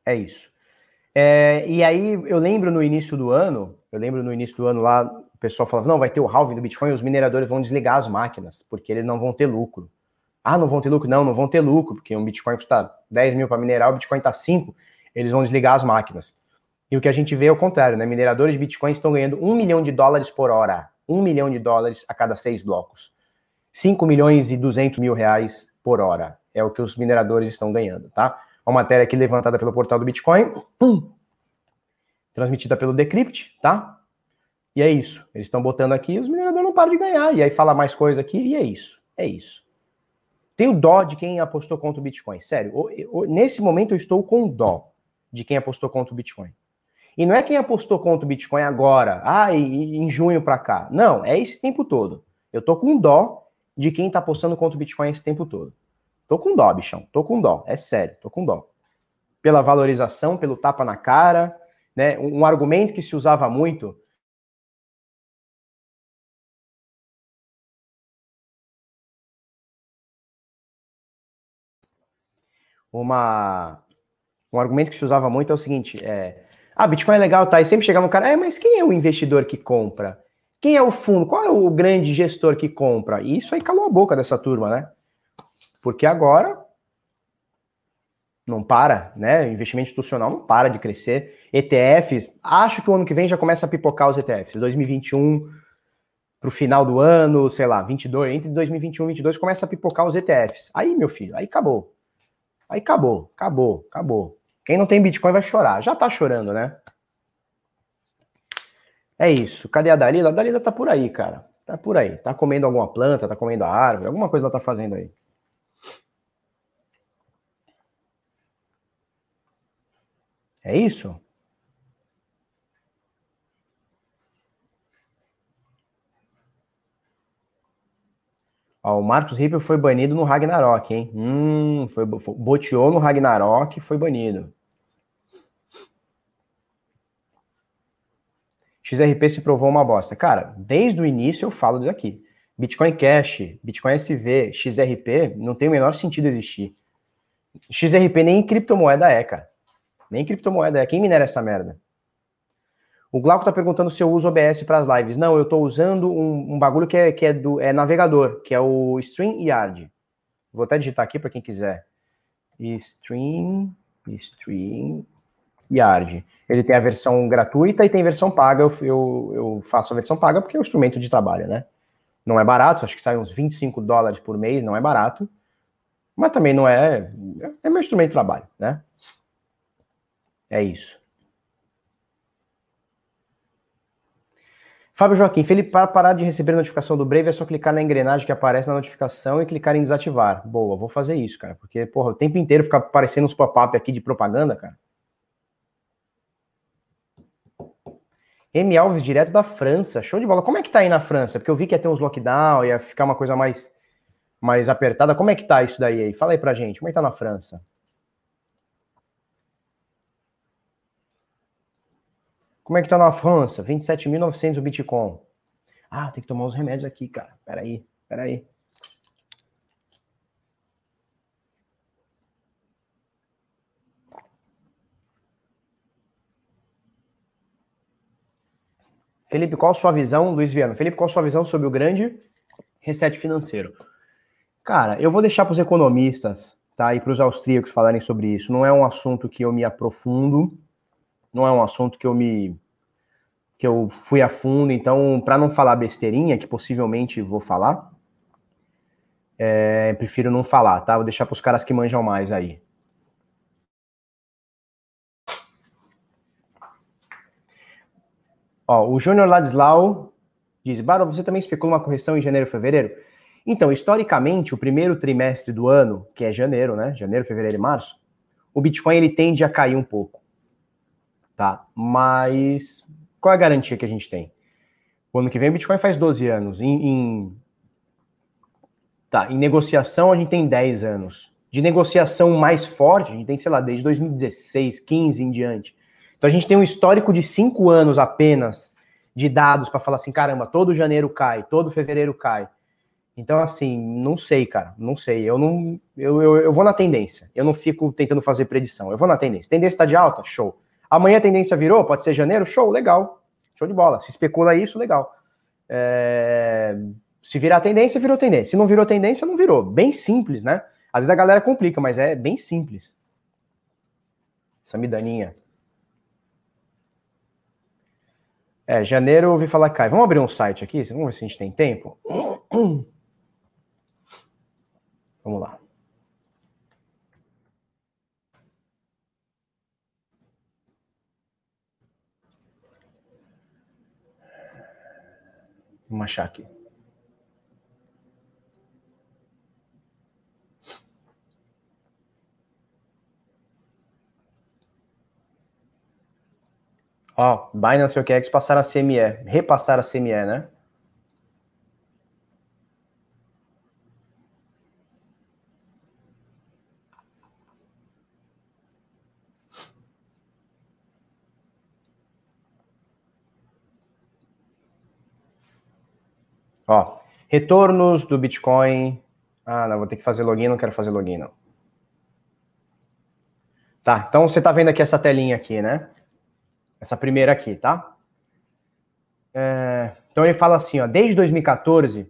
É isso. É, e aí eu lembro no início do ano, eu lembro no início do ano lá, o pessoal falava, não, vai ter o halving do Bitcoin, os mineradores vão desligar as máquinas, porque eles não vão ter lucro. Ah, não vão ter lucro? Não, não vão ter lucro, porque um Bitcoin custa 10 mil para minerar, o Bitcoin está 5, eles vão desligar as máquinas. E o que a gente vê é o contrário, né? Mineradores de Bitcoin estão ganhando 1 milhão de dólares por hora. 1 milhão de dólares a cada seis blocos. 5 milhões e 200 mil reais por hora. É o que os mineradores estão ganhando, tá? Uma matéria aqui levantada pelo portal do Bitcoin, transmitida pelo Decrypt, tá? E é isso. Eles estão botando aqui, os mineradores não param de ganhar. E aí fala mais coisa aqui, e é isso. É isso. Tenho dó de quem apostou contra o Bitcoin. Sério, nesse momento eu estou com dó de quem apostou contra o Bitcoin. E não é quem apostou contra o Bitcoin agora, ah, e, em junho para cá. Não, é esse tempo todo. Eu tô com dó de quem tá apostando contra o Bitcoin esse tempo todo. Tô com dó, bichão. Tô com dó. É sério, tô com dó. pela valorização, pelo tapa na cara, né? Um, um argumento que se usava muito uma um argumento que se usava muito é o seguinte, é, ah, Bitcoin é legal, tá? E sempre chegava um cara, é, mas quem é o investidor que compra? Quem é o fundo? Qual é o grande gestor que compra? E isso aí calou a boca dessa turma, né? Porque agora não para, né? Investimento institucional não para de crescer. ETFs, acho que o ano que vem já começa a pipocar os ETFs. 2021 para o final do ano, sei lá, 22, entre 2021 e 2022 começa a pipocar os ETFs. Aí, meu filho, aí acabou. Aí acabou, acabou, acabou. Quem não tem Bitcoin vai chorar. Já tá chorando, né? É isso. Cadê a Dalila? A Dalila tá por aí, cara. Tá por aí. Tá comendo alguma planta, tá comendo a árvore, alguma coisa ela tá fazendo aí. É isso? Ó, o Marcos Ripper foi banido no Ragnarok, hein? Hum, foi, foi, boteou no Ragnarok e foi banido. XRP se provou uma bosta. Cara, desde o início eu falo disso aqui. Bitcoin Cash, Bitcoin SV, XRP, não tem o menor sentido existir. XRP nem criptomoeda é, cara. Nem criptomoeda é. Quem minera essa merda? O Glauco tá perguntando se eu uso OBS para as lives. Não, eu tô usando um, um, bagulho que, é, que é do é navegador, que é o StreamYard. Vou até digitar aqui para quem quiser. Stream, StreamYard. Ele tem a versão gratuita e tem versão paga. Eu, eu, eu, faço a versão paga porque é um instrumento de trabalho, né? Não é barato, acho que sai uns 25 dólares por mês, não é barato. Mas também não é. É meu instrumento de trabalho, né? É isso. Fábio Joaquim, Felipe, para parar de receber notificação do Brave é só clicar na engrenagem que aparece na notificação e clicar em desativar. Boa, vou fazer isso, cara, porque, porra, o tempo inteiro fica aparecendo uns pop-up aqui de propaganda, cara. M. Alves, direto da França. Show de bola. Como é que tá aí na França? Porque eu vi que ia ter uns lockdown, ia ficar uma coisa mais, mais apertada. Como é que tá isso daí aí? Fala aí pra gente. Como é que tá na França? Como é que tá na França? 27.900 o Bitcoin. Ah, tem que tomar os remédios aqui, cara. Peraí, peraí. Felipe, qual a sua visão, Luiz Viana? Felipe, qual a sua visão sobre o grande reset financeiro? Cara, eu vou deixar para os economistas, tá? E para os austríacos falarem sobre isso. Não é um assunto que eu me aprofundo, não é um assunto que eu me que eu fui a fundo, então para não falar besteirinha, que possivelmente vou falar, é, prefiro não falar, tá? Vou deixar para os caras que manjam mais aí. Ó, o Júnior Ladislau diz: Baro, você também especula uma correção em janeiro e fevereiro? Então, historicamente, o primeiro trimestre do ano, que é janeiro, né? Janeiro, fevereiro e março, o Bitcoin ele tende a cair um pouco tá? Mas qual é a garantia que a gente tem? O ano que vem o Bitcoin faz 12 anos. Em, em, tá, em negociação a gente tem 10 anos. De negociação mais forte, a gente tem, sei lá, desde 2016, 15 em diante. Então a gente tem um histórico de 5 anos apenas de dados para falar assim, caramba, todo janeiro cai, todo fevereiro cai. Então, assim, não sei, cara, não sei. Eu não. Eu, eu, eu vou na tendência. Eu não fico tentando fazer predição. Eu vou na tendência. Tendência está de alta? Show. Amanhã a tendência virou, pode ser janeiro, show, legal. Show de bola. Se especula isso, legal. É... Se virar tendência, virou tendência. Se não virou tendência, não virou. Bem simples, né? Às vezes a galera complica, mas é bem simples. Essa midaninha. É, janeiro eu ouvi falar cai. Vamos abrir um site aqui? Vamos ver se a gente tem tempo. Vamos lá. Vamos achar aqui. Ó, Binance e OKEx passaram a CME, repassaram a CME, né? Ó, retornos do Bitcoin. Ah, não, vou ter que fazer login, não quero fazer login, não. Tá, então você tá vendo aqui essa telinha aqui, né? Essa primeira aqui, tá? É, então ele fala assim, ó, desde 2014,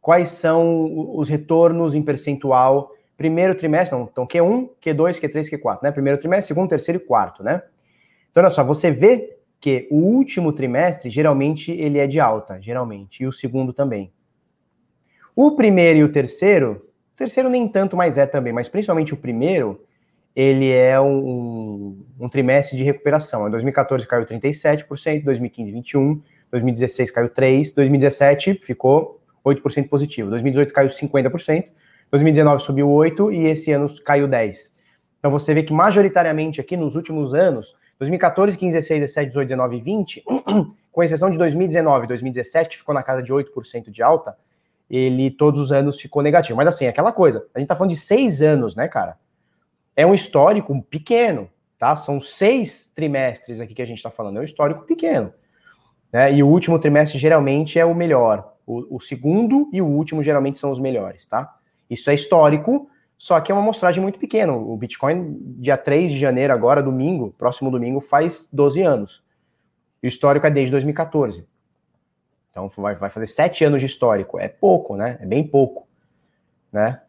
quais são os retornos em percentual primeiro trimestre, não, então Q1, Q2, Q3, Q4, né? Primeiro trimestre, segundo, terceiro e quarto, né? Então olha só, você vê que o último trimestre geralmente ele é de alta, geralmente, e o segundo também. O primeiro e o terceiro, o terceiro nem tanto mais é também, mas principalmente o primeiro, ele é um, um trimestre de recuperação. Em 2014 caiu 37%, 2015 21%, 2016 caiu 3%, 2017 ficou 8% positivo, 2018 caiu 50%, 2019 subiu 8% e esse ano caiu 10%. Então você vê que majoritariamente aqui nos últimos anos, 2014, 15, 16, 17, 18, 19 e 20, com exceção de 2019 e 2017, que ficou na casa de 8% de alta, ele todos os anos ficou negativo. Mas assim, aquela coisa, a gente tá falando de seis anos, né, cara? É um histórico pequeno, tá? São seis trimestres aqui que a gente tá falando, é um histórico pequeno. Né? E o último trimestre geralmente é o melhor. O, o segundo e o último geralmente são os melhores, tá? Isso é histórico, só que é uma amostragem muito pequena. O Bitcoin, dia 3 de janeiro, agora, domingo, próximo domingo, faz 12 anos. E o histórico é desde 2014. Então vai, vai fazer 7 anos de histórico. É pouco, né? É bem pouco. Né?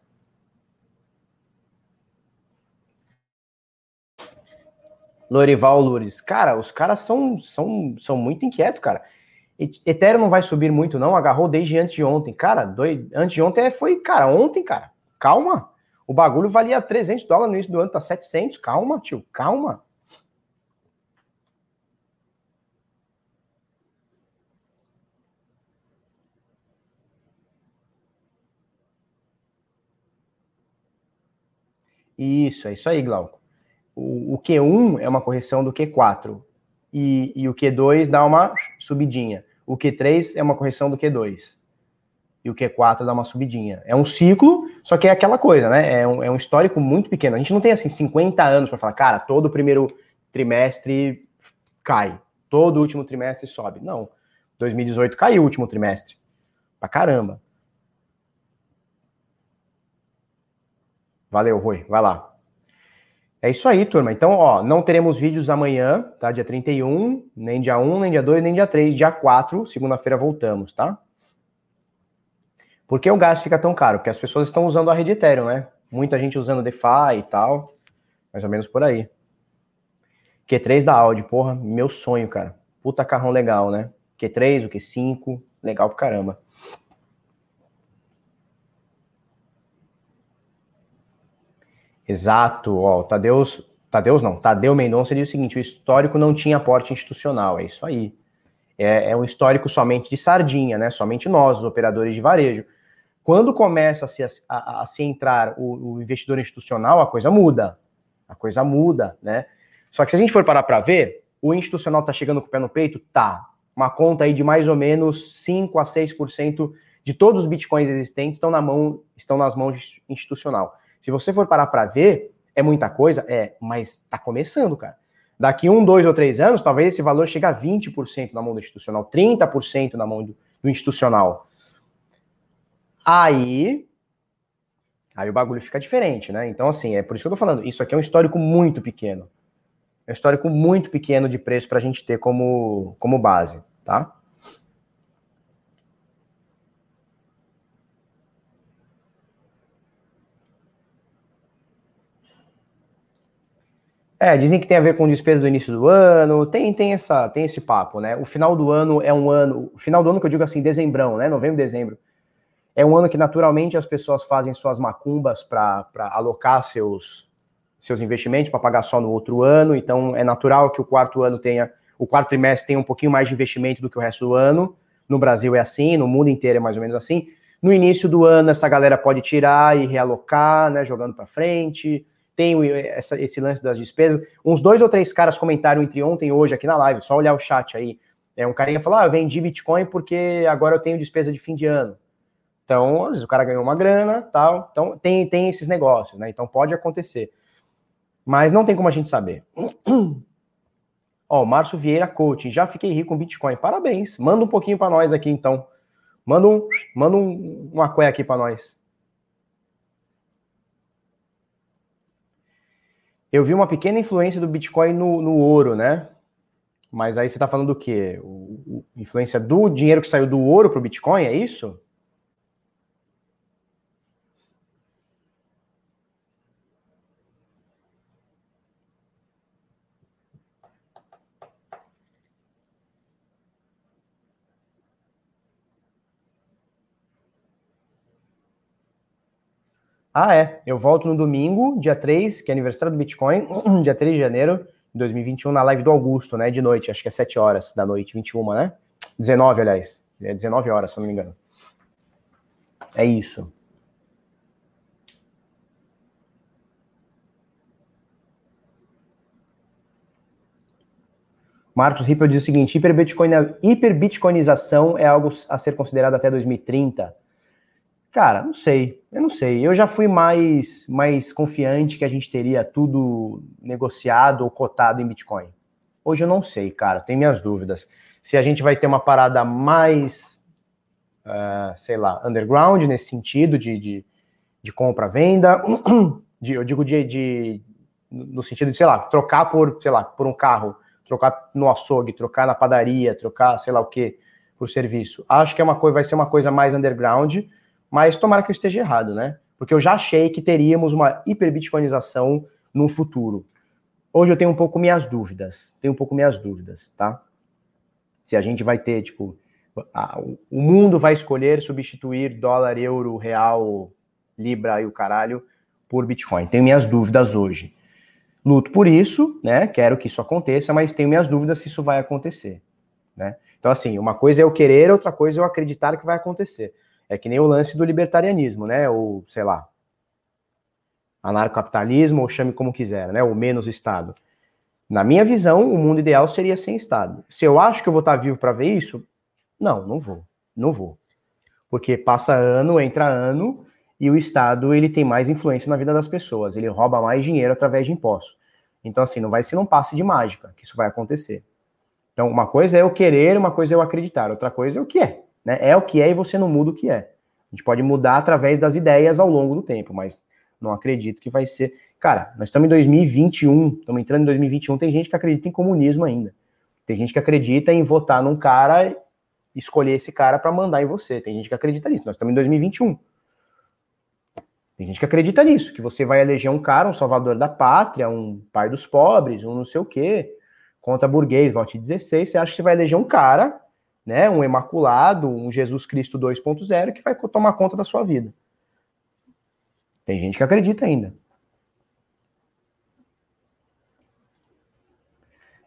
Lorival Lures. Cara, os caras são, são, são muito inquietos, cara. Ethereum não vai subir muito, não. Agarrou desde antes de ontem. Cara, doido. antes de ontem foi, cara, ontem, cara. Calma. O bagulho valia 300 dólares no início do ano, tá 700. Calma, tio, calma. Isso, é isso aí, Glauco. O, o Q1 é uma correção do Q4 e, e o Q2 dá uma subidinha. O Q3 é uma correção do Q2 e o Q4 dá uma subidinha. É um ciclo, só que é aquela coisa, né? É um, é um histórico muito pequeno. A gente não tem assim 50 anos para falar, cara, todo primeiro trimestre cai, todo último trimestre sobe. Não. 2018 caiu o último trimestre. Pra caramba. Valeu, Rui. Vai lá. É isso aí, turma. Então, ó, não teremos vídeos amanhã, tá? Dia 31, nem dia 1, nem dia 2, nem dia 3. Dia 4, segunda-feira voltamos, tá? Por que o gás fica tão caro? Porque as pessoas estão usando a rede Ethereum, né? Muita gente usando DeFi e tal. Mais ou menos por aí. Q3 da Audi, porra, meu sonho, cara. Puta carrão legal, né? Q3, o Q5, legal pra caramba. Exato, ó, o Tadeus, Tadeus não, Tadeu Mendonça diz o seguinte, o histórico não tinha aporte institucional, é isso aí. É, é um histórico somente de sardinha, né? Somente nós, os operadores de varejo. Quando começa a se, a, a se entrar o, o, investidor institucional, a coisa muda. A coisa muda, né? Só que se a gente for parar para ver, o institucional está chegando com o pé no peito? Tá. Uma conta aí de mais ou menos 5 a 6% de todos os bitcoins existentes estão, na mão, estão nas mãos institucional. Se você for parar para ver, é muita coisa? É, mas está começando, cara. Daqui um, dois ou três anos, talvez esse valor chegue a 20% na mão do institucional, 30% na mão do, do institucional. Aí, aí o bagulho fica diferente, né? Então, assim, é por isso que eu tô falando. Isso aqui é um histórico muito pequeno. É um histórico muito pequeno de preço para a gente ter como, como base, tá? É, dizem que tem a ver com despesa do início do ano, tem, tem, essa, tem esse papo, né? O final do ano é um ano, o final do ano que eu digo assim, dezembrão, né? Novembro, dezembro, é um ano que naturalmente as pessoas fazem suas macumbas para alocar seus, seus investimentos, para pagar só no outro ano. Então é natural que o quarto ano tenha, o quarto trimestre tenha um pouquinho mais de investimento do que o resto do ano. No Brasil é assim, no mundo inteiro é mais ou menos assim. No início do ano, essa galera pode tirar e realocar, né? Jogando para frente. Tem essa, esse lance das despesas. Uns dois ou três caras comentaram entre ontem e hoje aqui na live, só olhar o chat aí. É, um carinha falou: ah, eu vendi Bitcoin porque agora eu tenho despesa de fim de ano. Então, às vezes o cara ganhou uma grana, tal. Então, tem, tem esses negócios, né? Então, pode acontecer. Mas não tem como a gente saber. Ó, Márcio Vieira Coaching, já fiquei rico com Bitcoin. Parabéns. Manda um pouquinho para nós aqui, então. Manda um, manda um, um aqué aqui para nós. Eu vi uma pequena influência do Bitcoin no, no ouro, né? Mas aí você está falando do quê? O, o, influência do dinheiro que saiu do ouro para o Bitcoin, é isso? Ah, é. Eu volto no domingo, dia 3, que é aniversário do Bitcoin, dia 3 de janeiro de 2021, na live do Augusto, né? De noite, acho que é 7 horas da noite, 21, né? 19, aliás. É 19 horas, se eu não me engano. É isso. Marcos Ripple diz o seguinte: hiperbitcoinização é algo a ser considerado até 2030. Cara, não sei, eu não sei. Eu já fui mais, mais confiante que a gente teria tudo negociado ou cotado em Bitcoin. Hoje eu não sei, cara, tenho minhas dúvidas. Se a gente vai ter uma parada mais, uh, sei lá, underground nesse sentido de, de, de compra-venda, eu digo de, de, no sentido de, sei lá, trocar por, sei lá, por um carro, trocar no açougue, trocar na padaria, trocar, sei lá o que, por serviço. Acho que é uma coisa, vai ser uma coisa mais underground mas tomara que eu esteja errado, né? Porque eu já achei que teríamos uma hiperbitcoinização no futuro. Hoje eu tenho um pouco minhas dúvidas, tenho um pouco minhas dúvidas, tá? Se a gente vai ter, tipo, a, o mundo vai escolher substituir dólar, euro, real, libra e o caralho por Bitcoin. Tenho minhas dúvidas hoje. Luto por isso, né? Quero que isso aconteça, mas tenho minhas dúvidas se isso vai acontecer, né? Então, assim, uma coisa é eu querer, outra coisa é eu acreditar que vai acontecer. É que nem o lance do libertarianismo, né? Ou, sei lá, anarcocapitalismo, ou chame como quiser, né? Ou menos Estado. Na minha visão, o mundo ideal seria sem Estado. Se eu acho que eu vou estar vivo para ver isso, não, não vou. Não vou. Porque passa ano, entra ano, e o Estado ele tem mais influência na vida das pessoas. Ele rouba mais dinheiro através de impostos. Então, assim, não vai ser um passe de mágica que isso vai acontecer. Então, uma coisa é eu querer, uma coisa é eu acreditar, outra coisa é o que é. Né? É o que é e você não muda o que é. A gente pode mudar através das ideias ao longo do tempo, mas não acredito que vai ser. Cara, nós estamos em 2021, estamos entrando em 2021, tem gente que acredita em comunismo ainda. Tem gente que acredita em votar num cara, escolher esse cara para mandar em você. Tem gente que acredita nisso. Nós estamos em 2021. Tem gente que acredita nisso, que você vai eleger um cara, um salvador da pátria, um pai dos pobres, um não sei o quê, contra burguês, vote 16, você acha que você vai eleger um cara né, um imaculado, um Jesus Cristo 2.0 que vai tomar conta da sua vida. Tem gente que acredita ainda.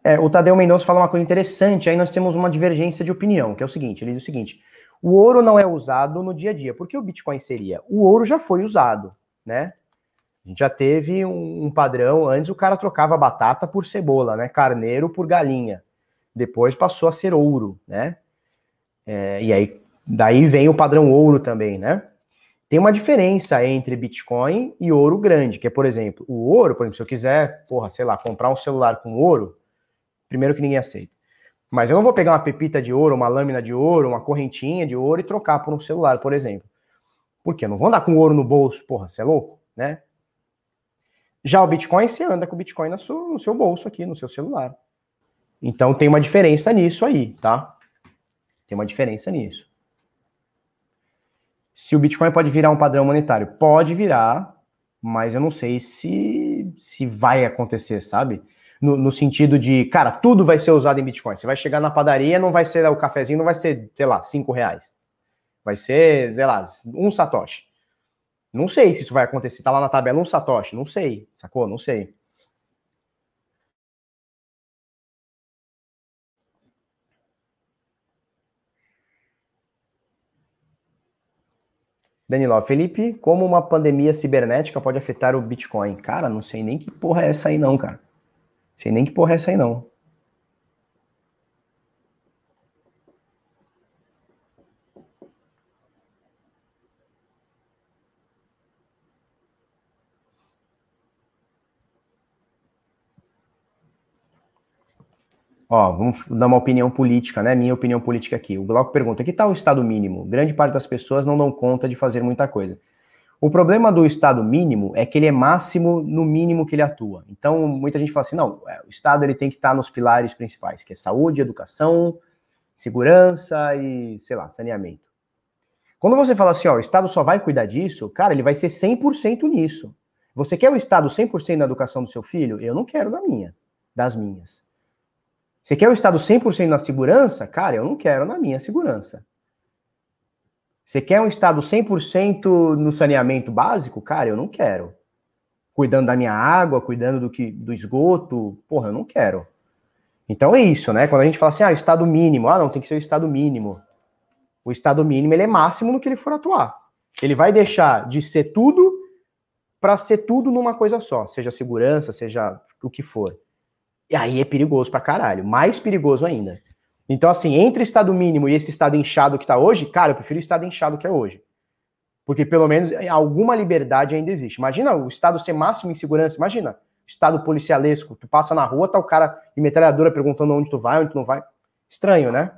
É, o Tadeu Mendonça fala uma coisa interessante, aí nós temos uma divergência de opinião, que é o seguinte, ele diz o seguinte, o ouro não é usado no dia a dia, porque o Bitcoin seria? O ouro já foi usado, né? A gente já teve um, um padrão, antes o cara trocava batata por cebola, né? Carneiro por galinha. Depois passou a ser ouro, né? É, e aí, daí vem o padrão ouro também, né? Tem uma diferença entre Bitcoin e ouro grande, que é, por exemplo, o ouro, por exemplo, se eu quiser, porra, sei lá, comprar um celular com ouro, primeiro que ninguém aceita. Mas eu não vou pegar uma pepita de ouro, uma lâmina de ouro, uma correntinha de ouro e trocar por um celular, por exemplo. Porque eu não vou andar com ouro no bolso, porra, você é louco, né? Já o Bitcoin, você anda com o Bitcoin no seu, no seu bolso aqui, no seu celular. Então tem uma diferença nisso aí, tá? Tem uma diferença nisso. Se o Bitcoin pode virar um padrão monetário, pode virar, mas eu não sei se, se vai acontecer, sabe? No, no, sentido de, cara, tudo vai ser usado em Bitcoin. Você vai chegar na padaria, não vai ser o cafezinho, não vai ser, sei lá, cinco reais. Vai ser, sei lá, um satoshi. Não sei se isso vai acontecer. Tá lá na tabela um satoshi, não sei, sacou? Não sei. Danilo, Felipe, como uma pandemia cibernética pode afetar o Bitcoin? Cara, não sei nem que porra é essa aí não, cara. Sei nem que porra é essa aí não. Ó, vamos dar uma opinião política, né? Minha opinião política aqui. O Glauco pergunta: que tal o Estado mínimo? Grande parte das pessoas não dão conta de fazer muita coisa. O problema do Estado mínimo é que ele é máximo no mínimo que ele atua. Então, muita gente fala assim: não, é, o Estado ele tem que estar nos pilares principais, que é saúde, educação, segurança e, sei lá, saneamento. Quando você fala assim, ó, o Estado só vai cuidar disso, cara, ele vai ser 100% nisso. Você quer o Estado 100% na educação do seu filho? Eu não quero da minha, das minhas. Você quer o Estado 100% na segurança? Cara, eu não quero na minha segurança. Você quer um Estado 100% no saneamento básico? Cara, eu não quero. Cuidando da minha água, cuidando do, que, do esgoto, porra, eu não quero. Então é isso, né? Quando a gente fala assim, ah, Estado mínimo, ah, não, tem que ser o Estado mínimo. O Estado mínimo, ele é máximo no que ele for atuar. Ele vai deixar de ser tudo para ser tudo numa coisa só, seja segurança, seja o que for. E aí é perigoso pra caralho. Mais perigoso ainda. Então, assim, entre estado mínimo e esse estado inchado que tá hoje, cara, eu prefiro o estado inchado que é hoje. Porque pelo menos alguma liberdade ainda existe. Imagina o estado ser máximo em segurança, imagina. Estado policialesco, tu passa na rua, tá o cara de metralhadora perguntando onde tu vai, onde tu não vai. Estranho, né?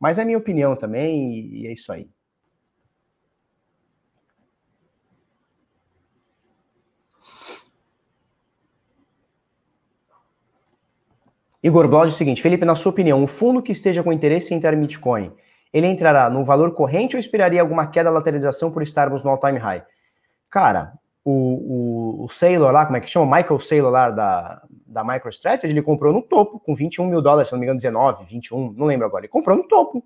Mas é minha opinião também, e é isso aí. Igor Blog é o seguinte, Felipe, na sua opinião, um fundo que esteja com interesse em entrar em Bitcoin, ele entrará no valor corrente ou esperaria alguma queda lateralização por estarmos no all-time high? Cara, o, o, o Saylor lá, como é que chama? O Michael Saylor lá da, da MicroStrategy, ele comprou no topo, com 21 mil dólares, se não me engano, 19, 21, não lembro agora. Ele comprou no topo,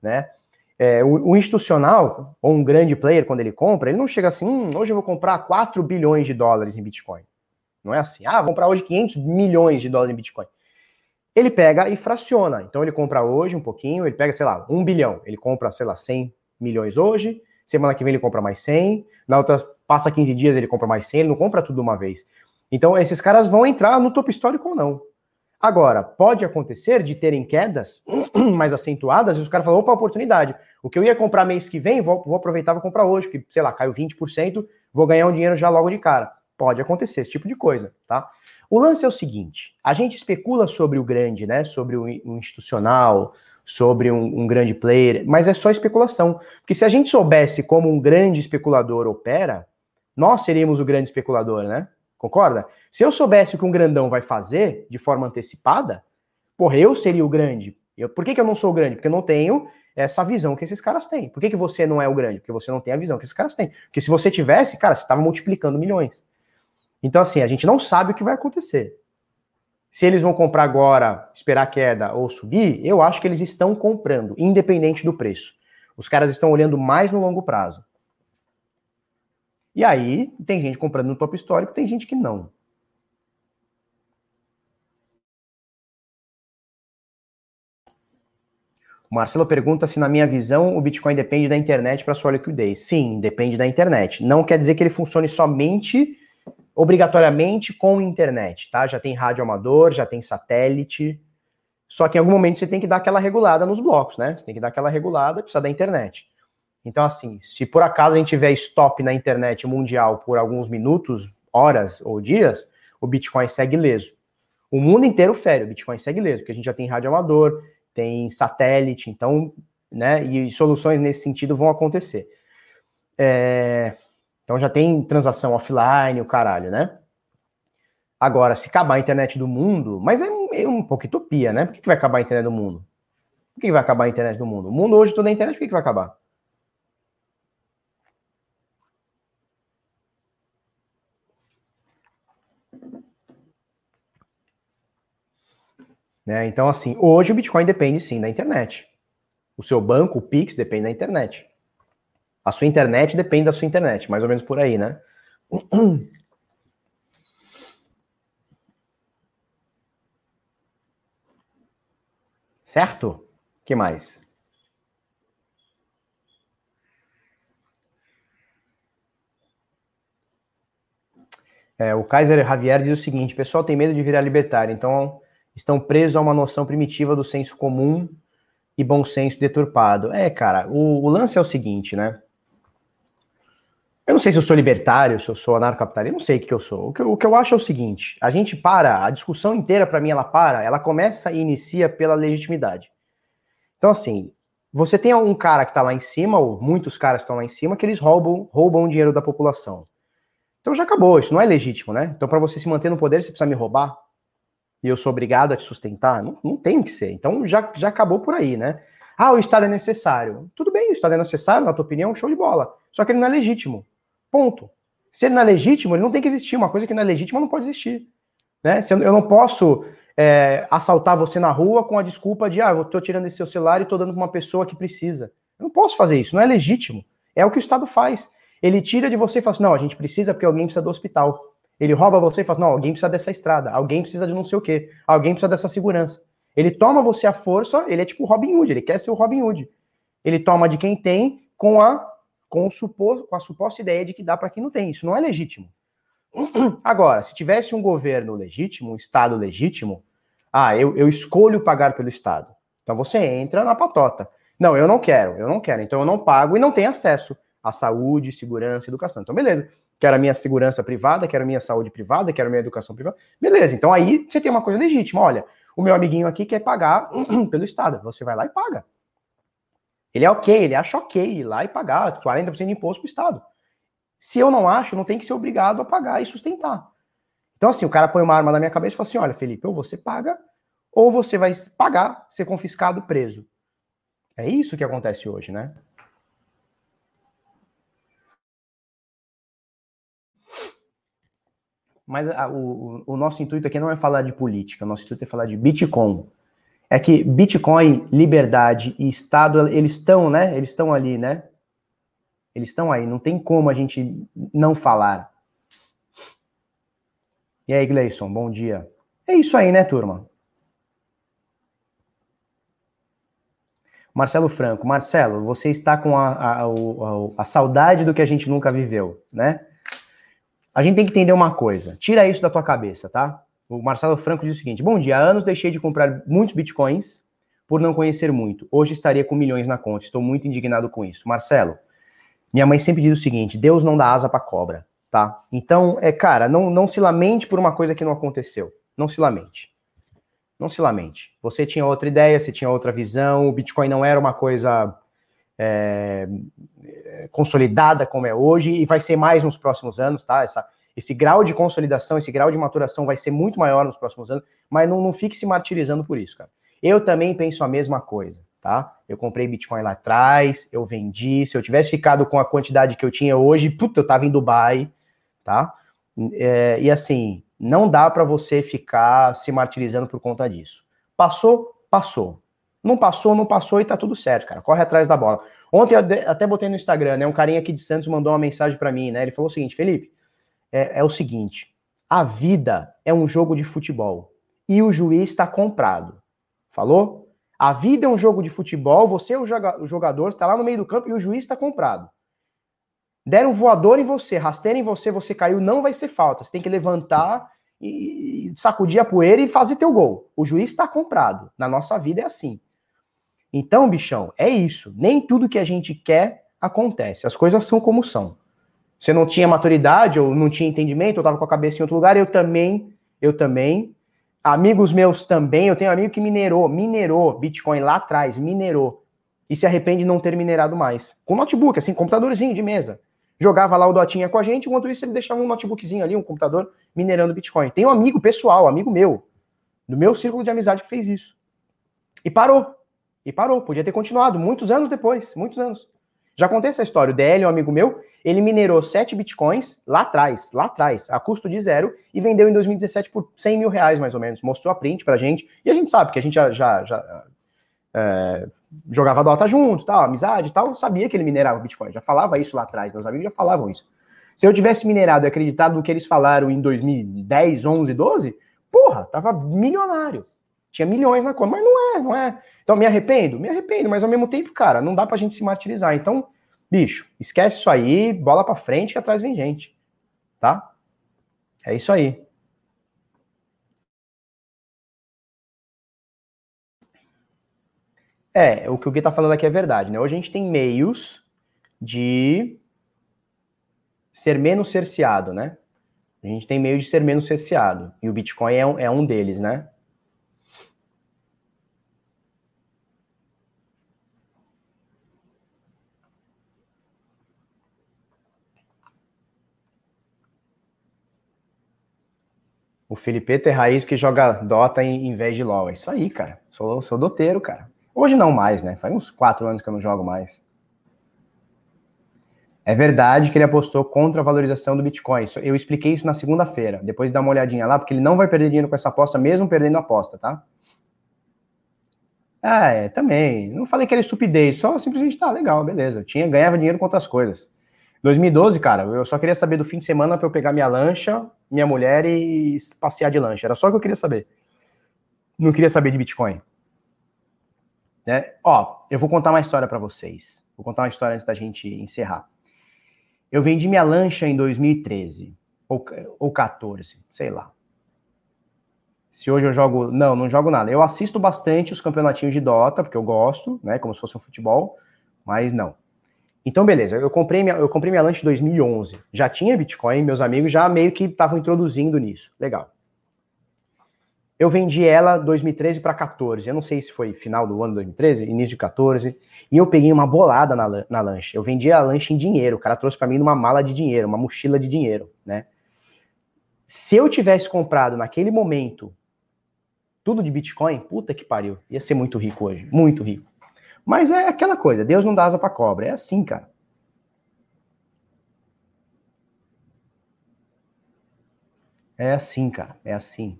né? É, o, o, institucional, ou um grande player, quando ele compra, ele não chega assim, hum, hoje eu vou comprar 4 bilhões de dólares em Bitcoin. Não é assim, ah, vou comprar hoje 500 milhões de dólares em Bitcoin ele pega e fraciona. Então ele compra hoje um pouquinho, ele pega, sei lá, um bilhão, ele compra, sei lá, 100 milhões hoje, semana que vem ele compra mais 100, na outra passa 15 dias ele compra mais 100, ele não compra tudo uma vez. Então esses caras vão entrar no topo histórico ou não. Agora, pode acontecer de terem quedas mais acentuadas e os caras falam, opa, oportunidade. O que eu ia comprar mês que vem, vou, vou aproveitar e vou comprar hoje, porque, sei lá, caiu 20%, vou ganhar um dinheiro já logo de cara. Pode acontecer esse tipo de coisa, tá? O lance é o seguinte: a gente especula sobre o grande, né? Sobre o institucional, sobre um, um, grande player, mas é só especulação. Porque se a gente soubesse como um grande especulador opera, nós seríamos o grande especulador, né? Concorda? Se eu soubesse o que um grandão vai fazer de forma antecipada, porra, eu seria o grande. Eu, por que, que eu não sou o grande? Porque eu não tenho essa visão que esses caras têm. Por que, que você não é o grande? Porque você não tem a visão que esses caras têm. Porque se você tivesse, cara, você estava multiplicando milhões. Então, assim, a gente não sabe o que vai acontecer. Se eles vão comprar agora, esperar queda ou subir, eu acho que eles estão comprando, independente do preço. Os caras estão olhando mais no longo prazo. E aí, tem gente comprando no top histórico, tem gente que não. O Marcelo pergunta se, na minha visão, o Bitcoin depende da internet para sua liquidez. Sim, depende da internet. Não quer dizer que ele funcione somente obrigatoriamente com internet, tá? Já tem rádio amador, já tem satélite. Só que em algum momento você tem que dar aquela regulada nos blocos, né? Você tem que dar aquela regulada, precisa da internet. Então, assim, se por acaso a gente tiver stop na internet mundial por alguns minutos, horas ou dias, o Bitcoin segue leso. O mundo inteiro fere, o Bitcoin segue leso, porque a gente já tem rádio amador, tem satélite, então, né? E soluções nesse sentido vão acontecer. É, então já tem transação offline, o caralho, né? Agora, se acabar a internet do mundo, mas é, é um pouco utopia, né? Por que, que vai acabar a internet do mundo? Por que, que vai acabar a internet do mundo? O mundo hoje toda a internet, por que, que vai acabar? Né? Então, assim, hoje o Bitcoin depende sim da internet. O seu banco, o Pix, depende da internet. A sua internet depende da sua internet, mais ou menos por aí, né? Certo? que mais? É, o Kaiser Javier diz o seguinte: o pessoal tem medo de virar libertário, então estão presos a uma noção primitiva do senso comum e bom senso deturpado. É, cara, o, o lance é o seguinte, né? Eu não sei se eu sou libertário, se eu sou anarcocapitalista, não sei o que, eu sou. O que, o que eu acho é o seguinte: a gente para, a discussão inteira, para mim, ela para, ela começa e inicia pela legitimidade. Então, assim, você tem um cara que está lá em cima, ou muitos caras estão lá em cima, que eles roubam, roubam o dinheiro da população. Então já acabou, isso não é legítimo, né? Então, para você se manter no poder, você precisa me roubar e eu sou obrigado a te sustentar? Não, não tem que ser. Então já, já acabou por aí, né? Ah, o Estado é necessário. Tudo bem, o Estado é necessário, na tua opinião, show de bola. Só que ele não é legítimo. Ponto. Se ele não é legítimo, ele não tem que existir. Uma coisa que não é legítima não pode existir. Né? Eu não posso é, assaltar você na rua com a desculpa de, ah, eu tô tirando esse seu celular e tô dando para uma pessoa que precisa. Eu não posso fazer isso, não é legítimo. É o que o Estado faz. Ele tira de você e fala assim, não, a gente precisa porque alguém precisa do hospital. Ele rouba você e fala assim, não, alguém precisa dessa estrada, alguém precisa de não sei o quê, alguém precisa dessa segurança. Ele toma você à força, ele é tipo Robin Hood, ele quer ser o Robin Hood. Ele toma de quem tem com a com, suposto, com a suposta ideia de que dá para quem não tem. Isso não é legítimo. Agora, se tivesse um governo legítimo, um Estado legítimo, ah, eu, eu escolho pagar pelo Estado. Então você entra na patota. Não, eu não quero, eu não quero. Então eu não pago e não tenho acesso à saúde, segurança, educação. Então, beleza. Quero a minha segurança privada, quero a minha saúde privada, quero a minha educação privada. Beleza, então aí você tem uma coisa legítima. Olha, o meu amiguinho aqui quer pagar pelo Estado. Você vai lá e paga. Ele é ok, ele acha ok ir lá e pagar 40% de imposto para o Estado. Se eu não acho, não tem que ser obrigado a pagar e sustentar. Então, assim, o cara põe uma arma na minha cabeça e fala assim: olha, Felipe, ou você paga, ou você vai pagar, ser confiscado, preso. É isso que acontece hoje, né? Mas a, o, o nosso intuito aqui não é falar de política, o nosso intuito é falar de Bitcoin é que Bitcoin, liberdade e Estado, eles estão, né? Eles estão ali, né? Eles estão aí, não tem como a gente não falar. E aí, Gleison, bom dia. É isso aí, né, turma? Marcelo Franco, Marcelo, você está com a, a, a, a, saudade do que a gente nunca viveu, né? A gente tem que entender uma coisa. Tira isso da tua cabeça, tá? O Marcelo Franco diz o seguinte: Bom dia, há anos deixei de comprar muitos bitcoins por não conhecer muito. Hoje estaria com milhões na conta. Estou muito indignado com isso. Marcelo, minha mãe sempre diz o seguinte: Deus não dá asa para cobra, tá? Então, é, cara, não, não se lamente por uma coisa que não aconteceu. Não se lamente. Não se lamente. Você tinha outra ideia, você tinha outra visão, o Bitcoin não era uma coisa é, consolidada como é hoje e vai ser mais nos próximos anos, tá? Essa, esse grau de consolidação, esse grau de maturação vai ser muito maior nos próximos anos, mas não, não fique se martirizando por isso, cara. Eu também penso a mesma coisa, tá? Eu comprei Bitcoin lá atrás, eu vendi. Se eu tivesse ficado com a quantidade que eu tinha hoje, puta, eu tava em Dubai, tá? É, e assim, não dá para você ficar se martirizando por conta disso. Passou, passou. Não passou, não passou e tá tudo certo, cara. Corre atrás da bola. Ontem eu até botei no Instagram, né? Um carinha aqui de Santos mandou uma mensagem para mim, né? Ele falou o seguinte: Felipe, é, é o seguinte: a vida é um jogo de futebol e o juiz está comprado. Falou? A vida é um jogo de futebol, você é o jogador, está lá no meio do campo e o juiz está comprado. Deram voador em você, rasteira em você, você caiu, não vai ser falta. Você tem que levantar e sacudir a poeira e fazer teu gol. O juiz está comprado. Na nossa vida é assim. Então, bichão, é isso. Nem tudo que a gente quer acontece. As coisas são como são. Você não tinha maturidade ou não tinha entendimento, ou estava com a cabeça em outro lugar, eu também, eu também. Amigos meus também, eu tenho um amigo que minerou, minerou Bitcoin lá atrás, minerou. E se arrepende de não ter minerado mais. Com notebook, assim, computadorzinho de mesa. Jogava lá o Dotinha com a gente, enquanto isso ele deixava um notebookzinho ali, um computador, minerando Bitcoin. Tem um amigo pessoal, amigo meu, do meu círculo de amizade que fez isso. E parou. E parou. Podia ter continuado, muitos anos depois, muitos anos. Já contei essa história. O DL, um amigo meu, ele minerou 7 bitcoins lá atrás, lá atrás, a custo de zero, e vendeu em 2017 por 100 mil reais, mais ou menos. Mostrou a print pra gente. E a gente sabe que a gente já, já, já é, jogava Dota junto, tal, amizade e tal. Sabia que ele minerava bitcoin. Já falava isso lá atrás. Meus amigos já falavam isso. Se eu tivesse minerado e acreditado no que eles falaram em 2010, 11, 12, porra, tava milionário. Tinha milhões na conta, mas não é, não é. Então, me arrependo? Me arrependo, mas ao mesmo tempo, cara, não dá pra gente se martirizar. Então, bicho, esquece isso aí, bola pra frente que atrás vem gente. Tá? É isso aí. É, o que o Gui tá falando aqui é verdade, né? Hoje a gente tem meios de ser menos cerceado, né? A gente tem meio de ser menos cerceado. E o Bitcoin é um, é um deles, né? O Felipe é raiz que joga Dota em, em, vez de LoL. É isso aí, cara. Sou, sou doteiro, cara. Hoje não mais, né? Faz uns quatro anos que eu não jogo mais. É verdade que ele apostou contra a valorização do Bitcoin. Eu expliquei isso na segunda-feira. Depois dá uma olhadinha lá, porque ele não vai perder dinheiro com essa aposta, mesmo perdendo a aposta, tá? Ah, é, também. Não falei que era estupidez, só simplesmente tá legal, beleza. Eu tinha, ganhava dinheiro com outras coisas. 2012, cara, eu só queria saber do fim de semana para eu pegar minha lancha, minha mulher e passear de lancha. Era só o que eu queria saber. Não queria saber de Bitcoin. Né? Ó, eu vou contar uma história para vocês. Vou contar uma história antes da gente encerrar. Eu vendi minha lancha em 2013 ou, ou 14, sei lá. Se hoje eu jogo, não, não jogo nada. Eu assisto bastante os campeonatinhos de Dota, porque eu gosto, né, como se fosse um futebol, mas não. Então, beleza, eu comprei minha, eu comprei minha lanche em 2011. Já tinha Bitcoin, meus amigos já meio que estavam introduzindo nisso. Legal. Eu vendi ela 2013 para 14. Eu não sei se foi final do ano 2013, início de 14. E eu peguei uma bolada na, na lanche. Eu vendi a lanche em dinheiro. O cara trouxe para mim numa mala de dinheiro, uma mochila de dinheiro, né? Se eu tivesse comprado naquele momento tudo de Bitcoin, puta que pariu. Ia ser muito rico hoje. Muito rico. Mas é aquela coisa, Deus não dá asa pra cobra. É assim, cara. É assim, cara. É assim.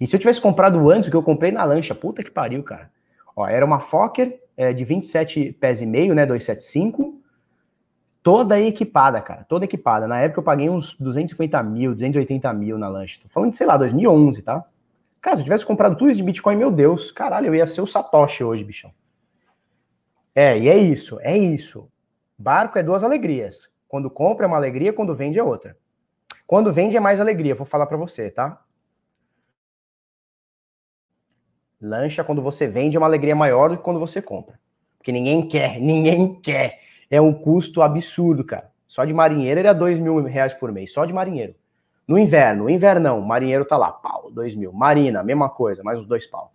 E se eu tivesse comprado antes, o que eu comprei na lancha, puta que pariu, cara. Ó, era uma Fokker é, de 27 pés e meio, né, 275, toda equipada, cara, toda equipada. Na época eu paguei uns 250 mil, 280 mil na lancha. Tô falando de, sei lá, 2011, tá? Cara, se eu tivesse comprado tudo isso de Bitcoin, meu Deus, caralho, eu ia ser o Satoshi hoje, bichão. É, e é isso, é isso. Barco é duas alegrias. Quando compra é uma alegria, quando vende é outra. Quando vende é mais alegria, vou falar para você, tá? Lancha, quando você vende, é uma alegria maior do que quando você compra. Porque ninguém quer, ninguém quer. É um custo absurdo, cara. Só de marinheiro era dois mil reais por mês, só de marinheiro. No inverno, invernão, marinheiro tá lá, pau, dois mil. Marina, mesma coisa, mais uns dois pau.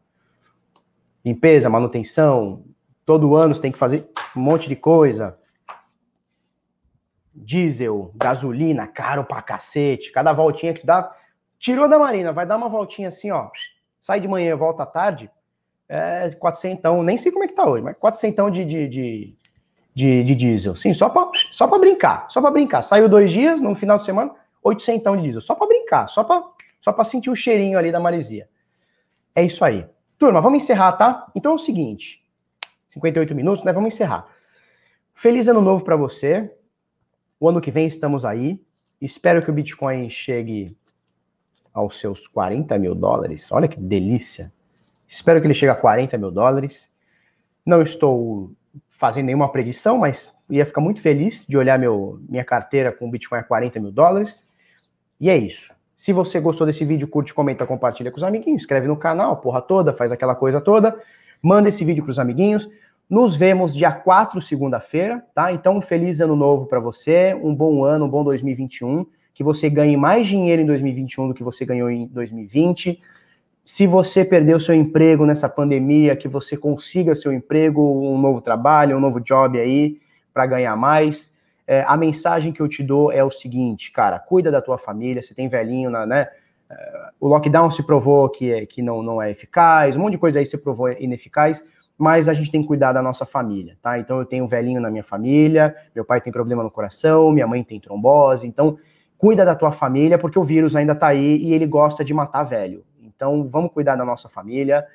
Limpeza, manutenção, Todo ano você tem que fazer um monte de coisa. Diesel, gasolina, caro pra cacete. Cada voltinha que dá. Tirou da marina, vai dar uma voltinha assim, ó. Sai de manhã, volta à tarde. É 400, nem sei como é que tá hoje, mas 400 de, de, de, de, de diesel. Sim, só pra, só pra brincar. Só pra brincar. Saiu dois dias, no final de semana, 800 de diesel. Só pra brincar. Só pra, só pra sentir o cheirinho ali da maresia. É isso aí. Turma, vamos encerrar, tá? Então é o seguinte. 58 minutos, né? Vamos encerrar. Feliz ano novo para você. O ano que vem estamos aí. Espero que o Bitcoin chegue aos seus 40 mil dólares. Olha que delícia. Espero que ele chegue a 40 mil dólares. Não estou fazendo nenhuma predição, mas ia ficar muito feliz de olhar meu, minha carteira com o Bitcoin a 40 mil dólares. E é isso. Se você gostou desse vídeo, curte, comenta, compartilha com os amiguinhos, inscreve no canal, porra toda, faz aquela coisa toda. Manda esse vídeo para os amiguinhos. Nos vemos dia 4, segunda-feira, tá? Então, um feliz ano novo para você, um bom ano, um bom 2021, que você ganhe mais dinheiro em 2021 do que você ganhou em 2020. Se você perdeu seu emprego nessa pandemia, que você consiga seu emprego, um novo trabalho, um novo job aí para ganhar mais. É, a mensagem que eu te dou é o seguinte, cara, cuida da tua família, você tem velhinho, na, né? O lockdown se provou que, é, que não, não é eficaz, um monte de coisa aí se provou ineficaz, mas a gente tem que cuidar da nossa família, tá? Então eu tenho um velhinho na minha família, meu pai tem problema no coração, minha mãe tem trombose, então cuida da tua família porque o vírus ainda tá aí e ele gosta de matar velho. Então vamos cuidar da nossa família.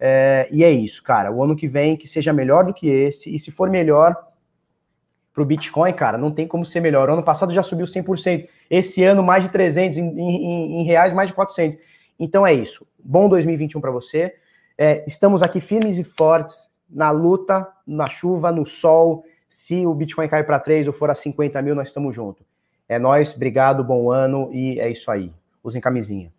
É, e é isso, cara. O ano que vem que seja melhor do que esse, e se for melhor, para o Bitcoin, cara, não tem como ser melhor. O ano passado já subiu 100%. Esse ano, mais de 300, em, em, em reais, mais de 400. Então é isso. Bom 2021 para você. É, estamos aqui firmes e fortes na luta, na chuva, no sol. Se o Bitcoin cair para 3 ou for a 50 mil, nós estamos juntos. É nós, obrigado, bom ano e é isso aí. Usem camisinha.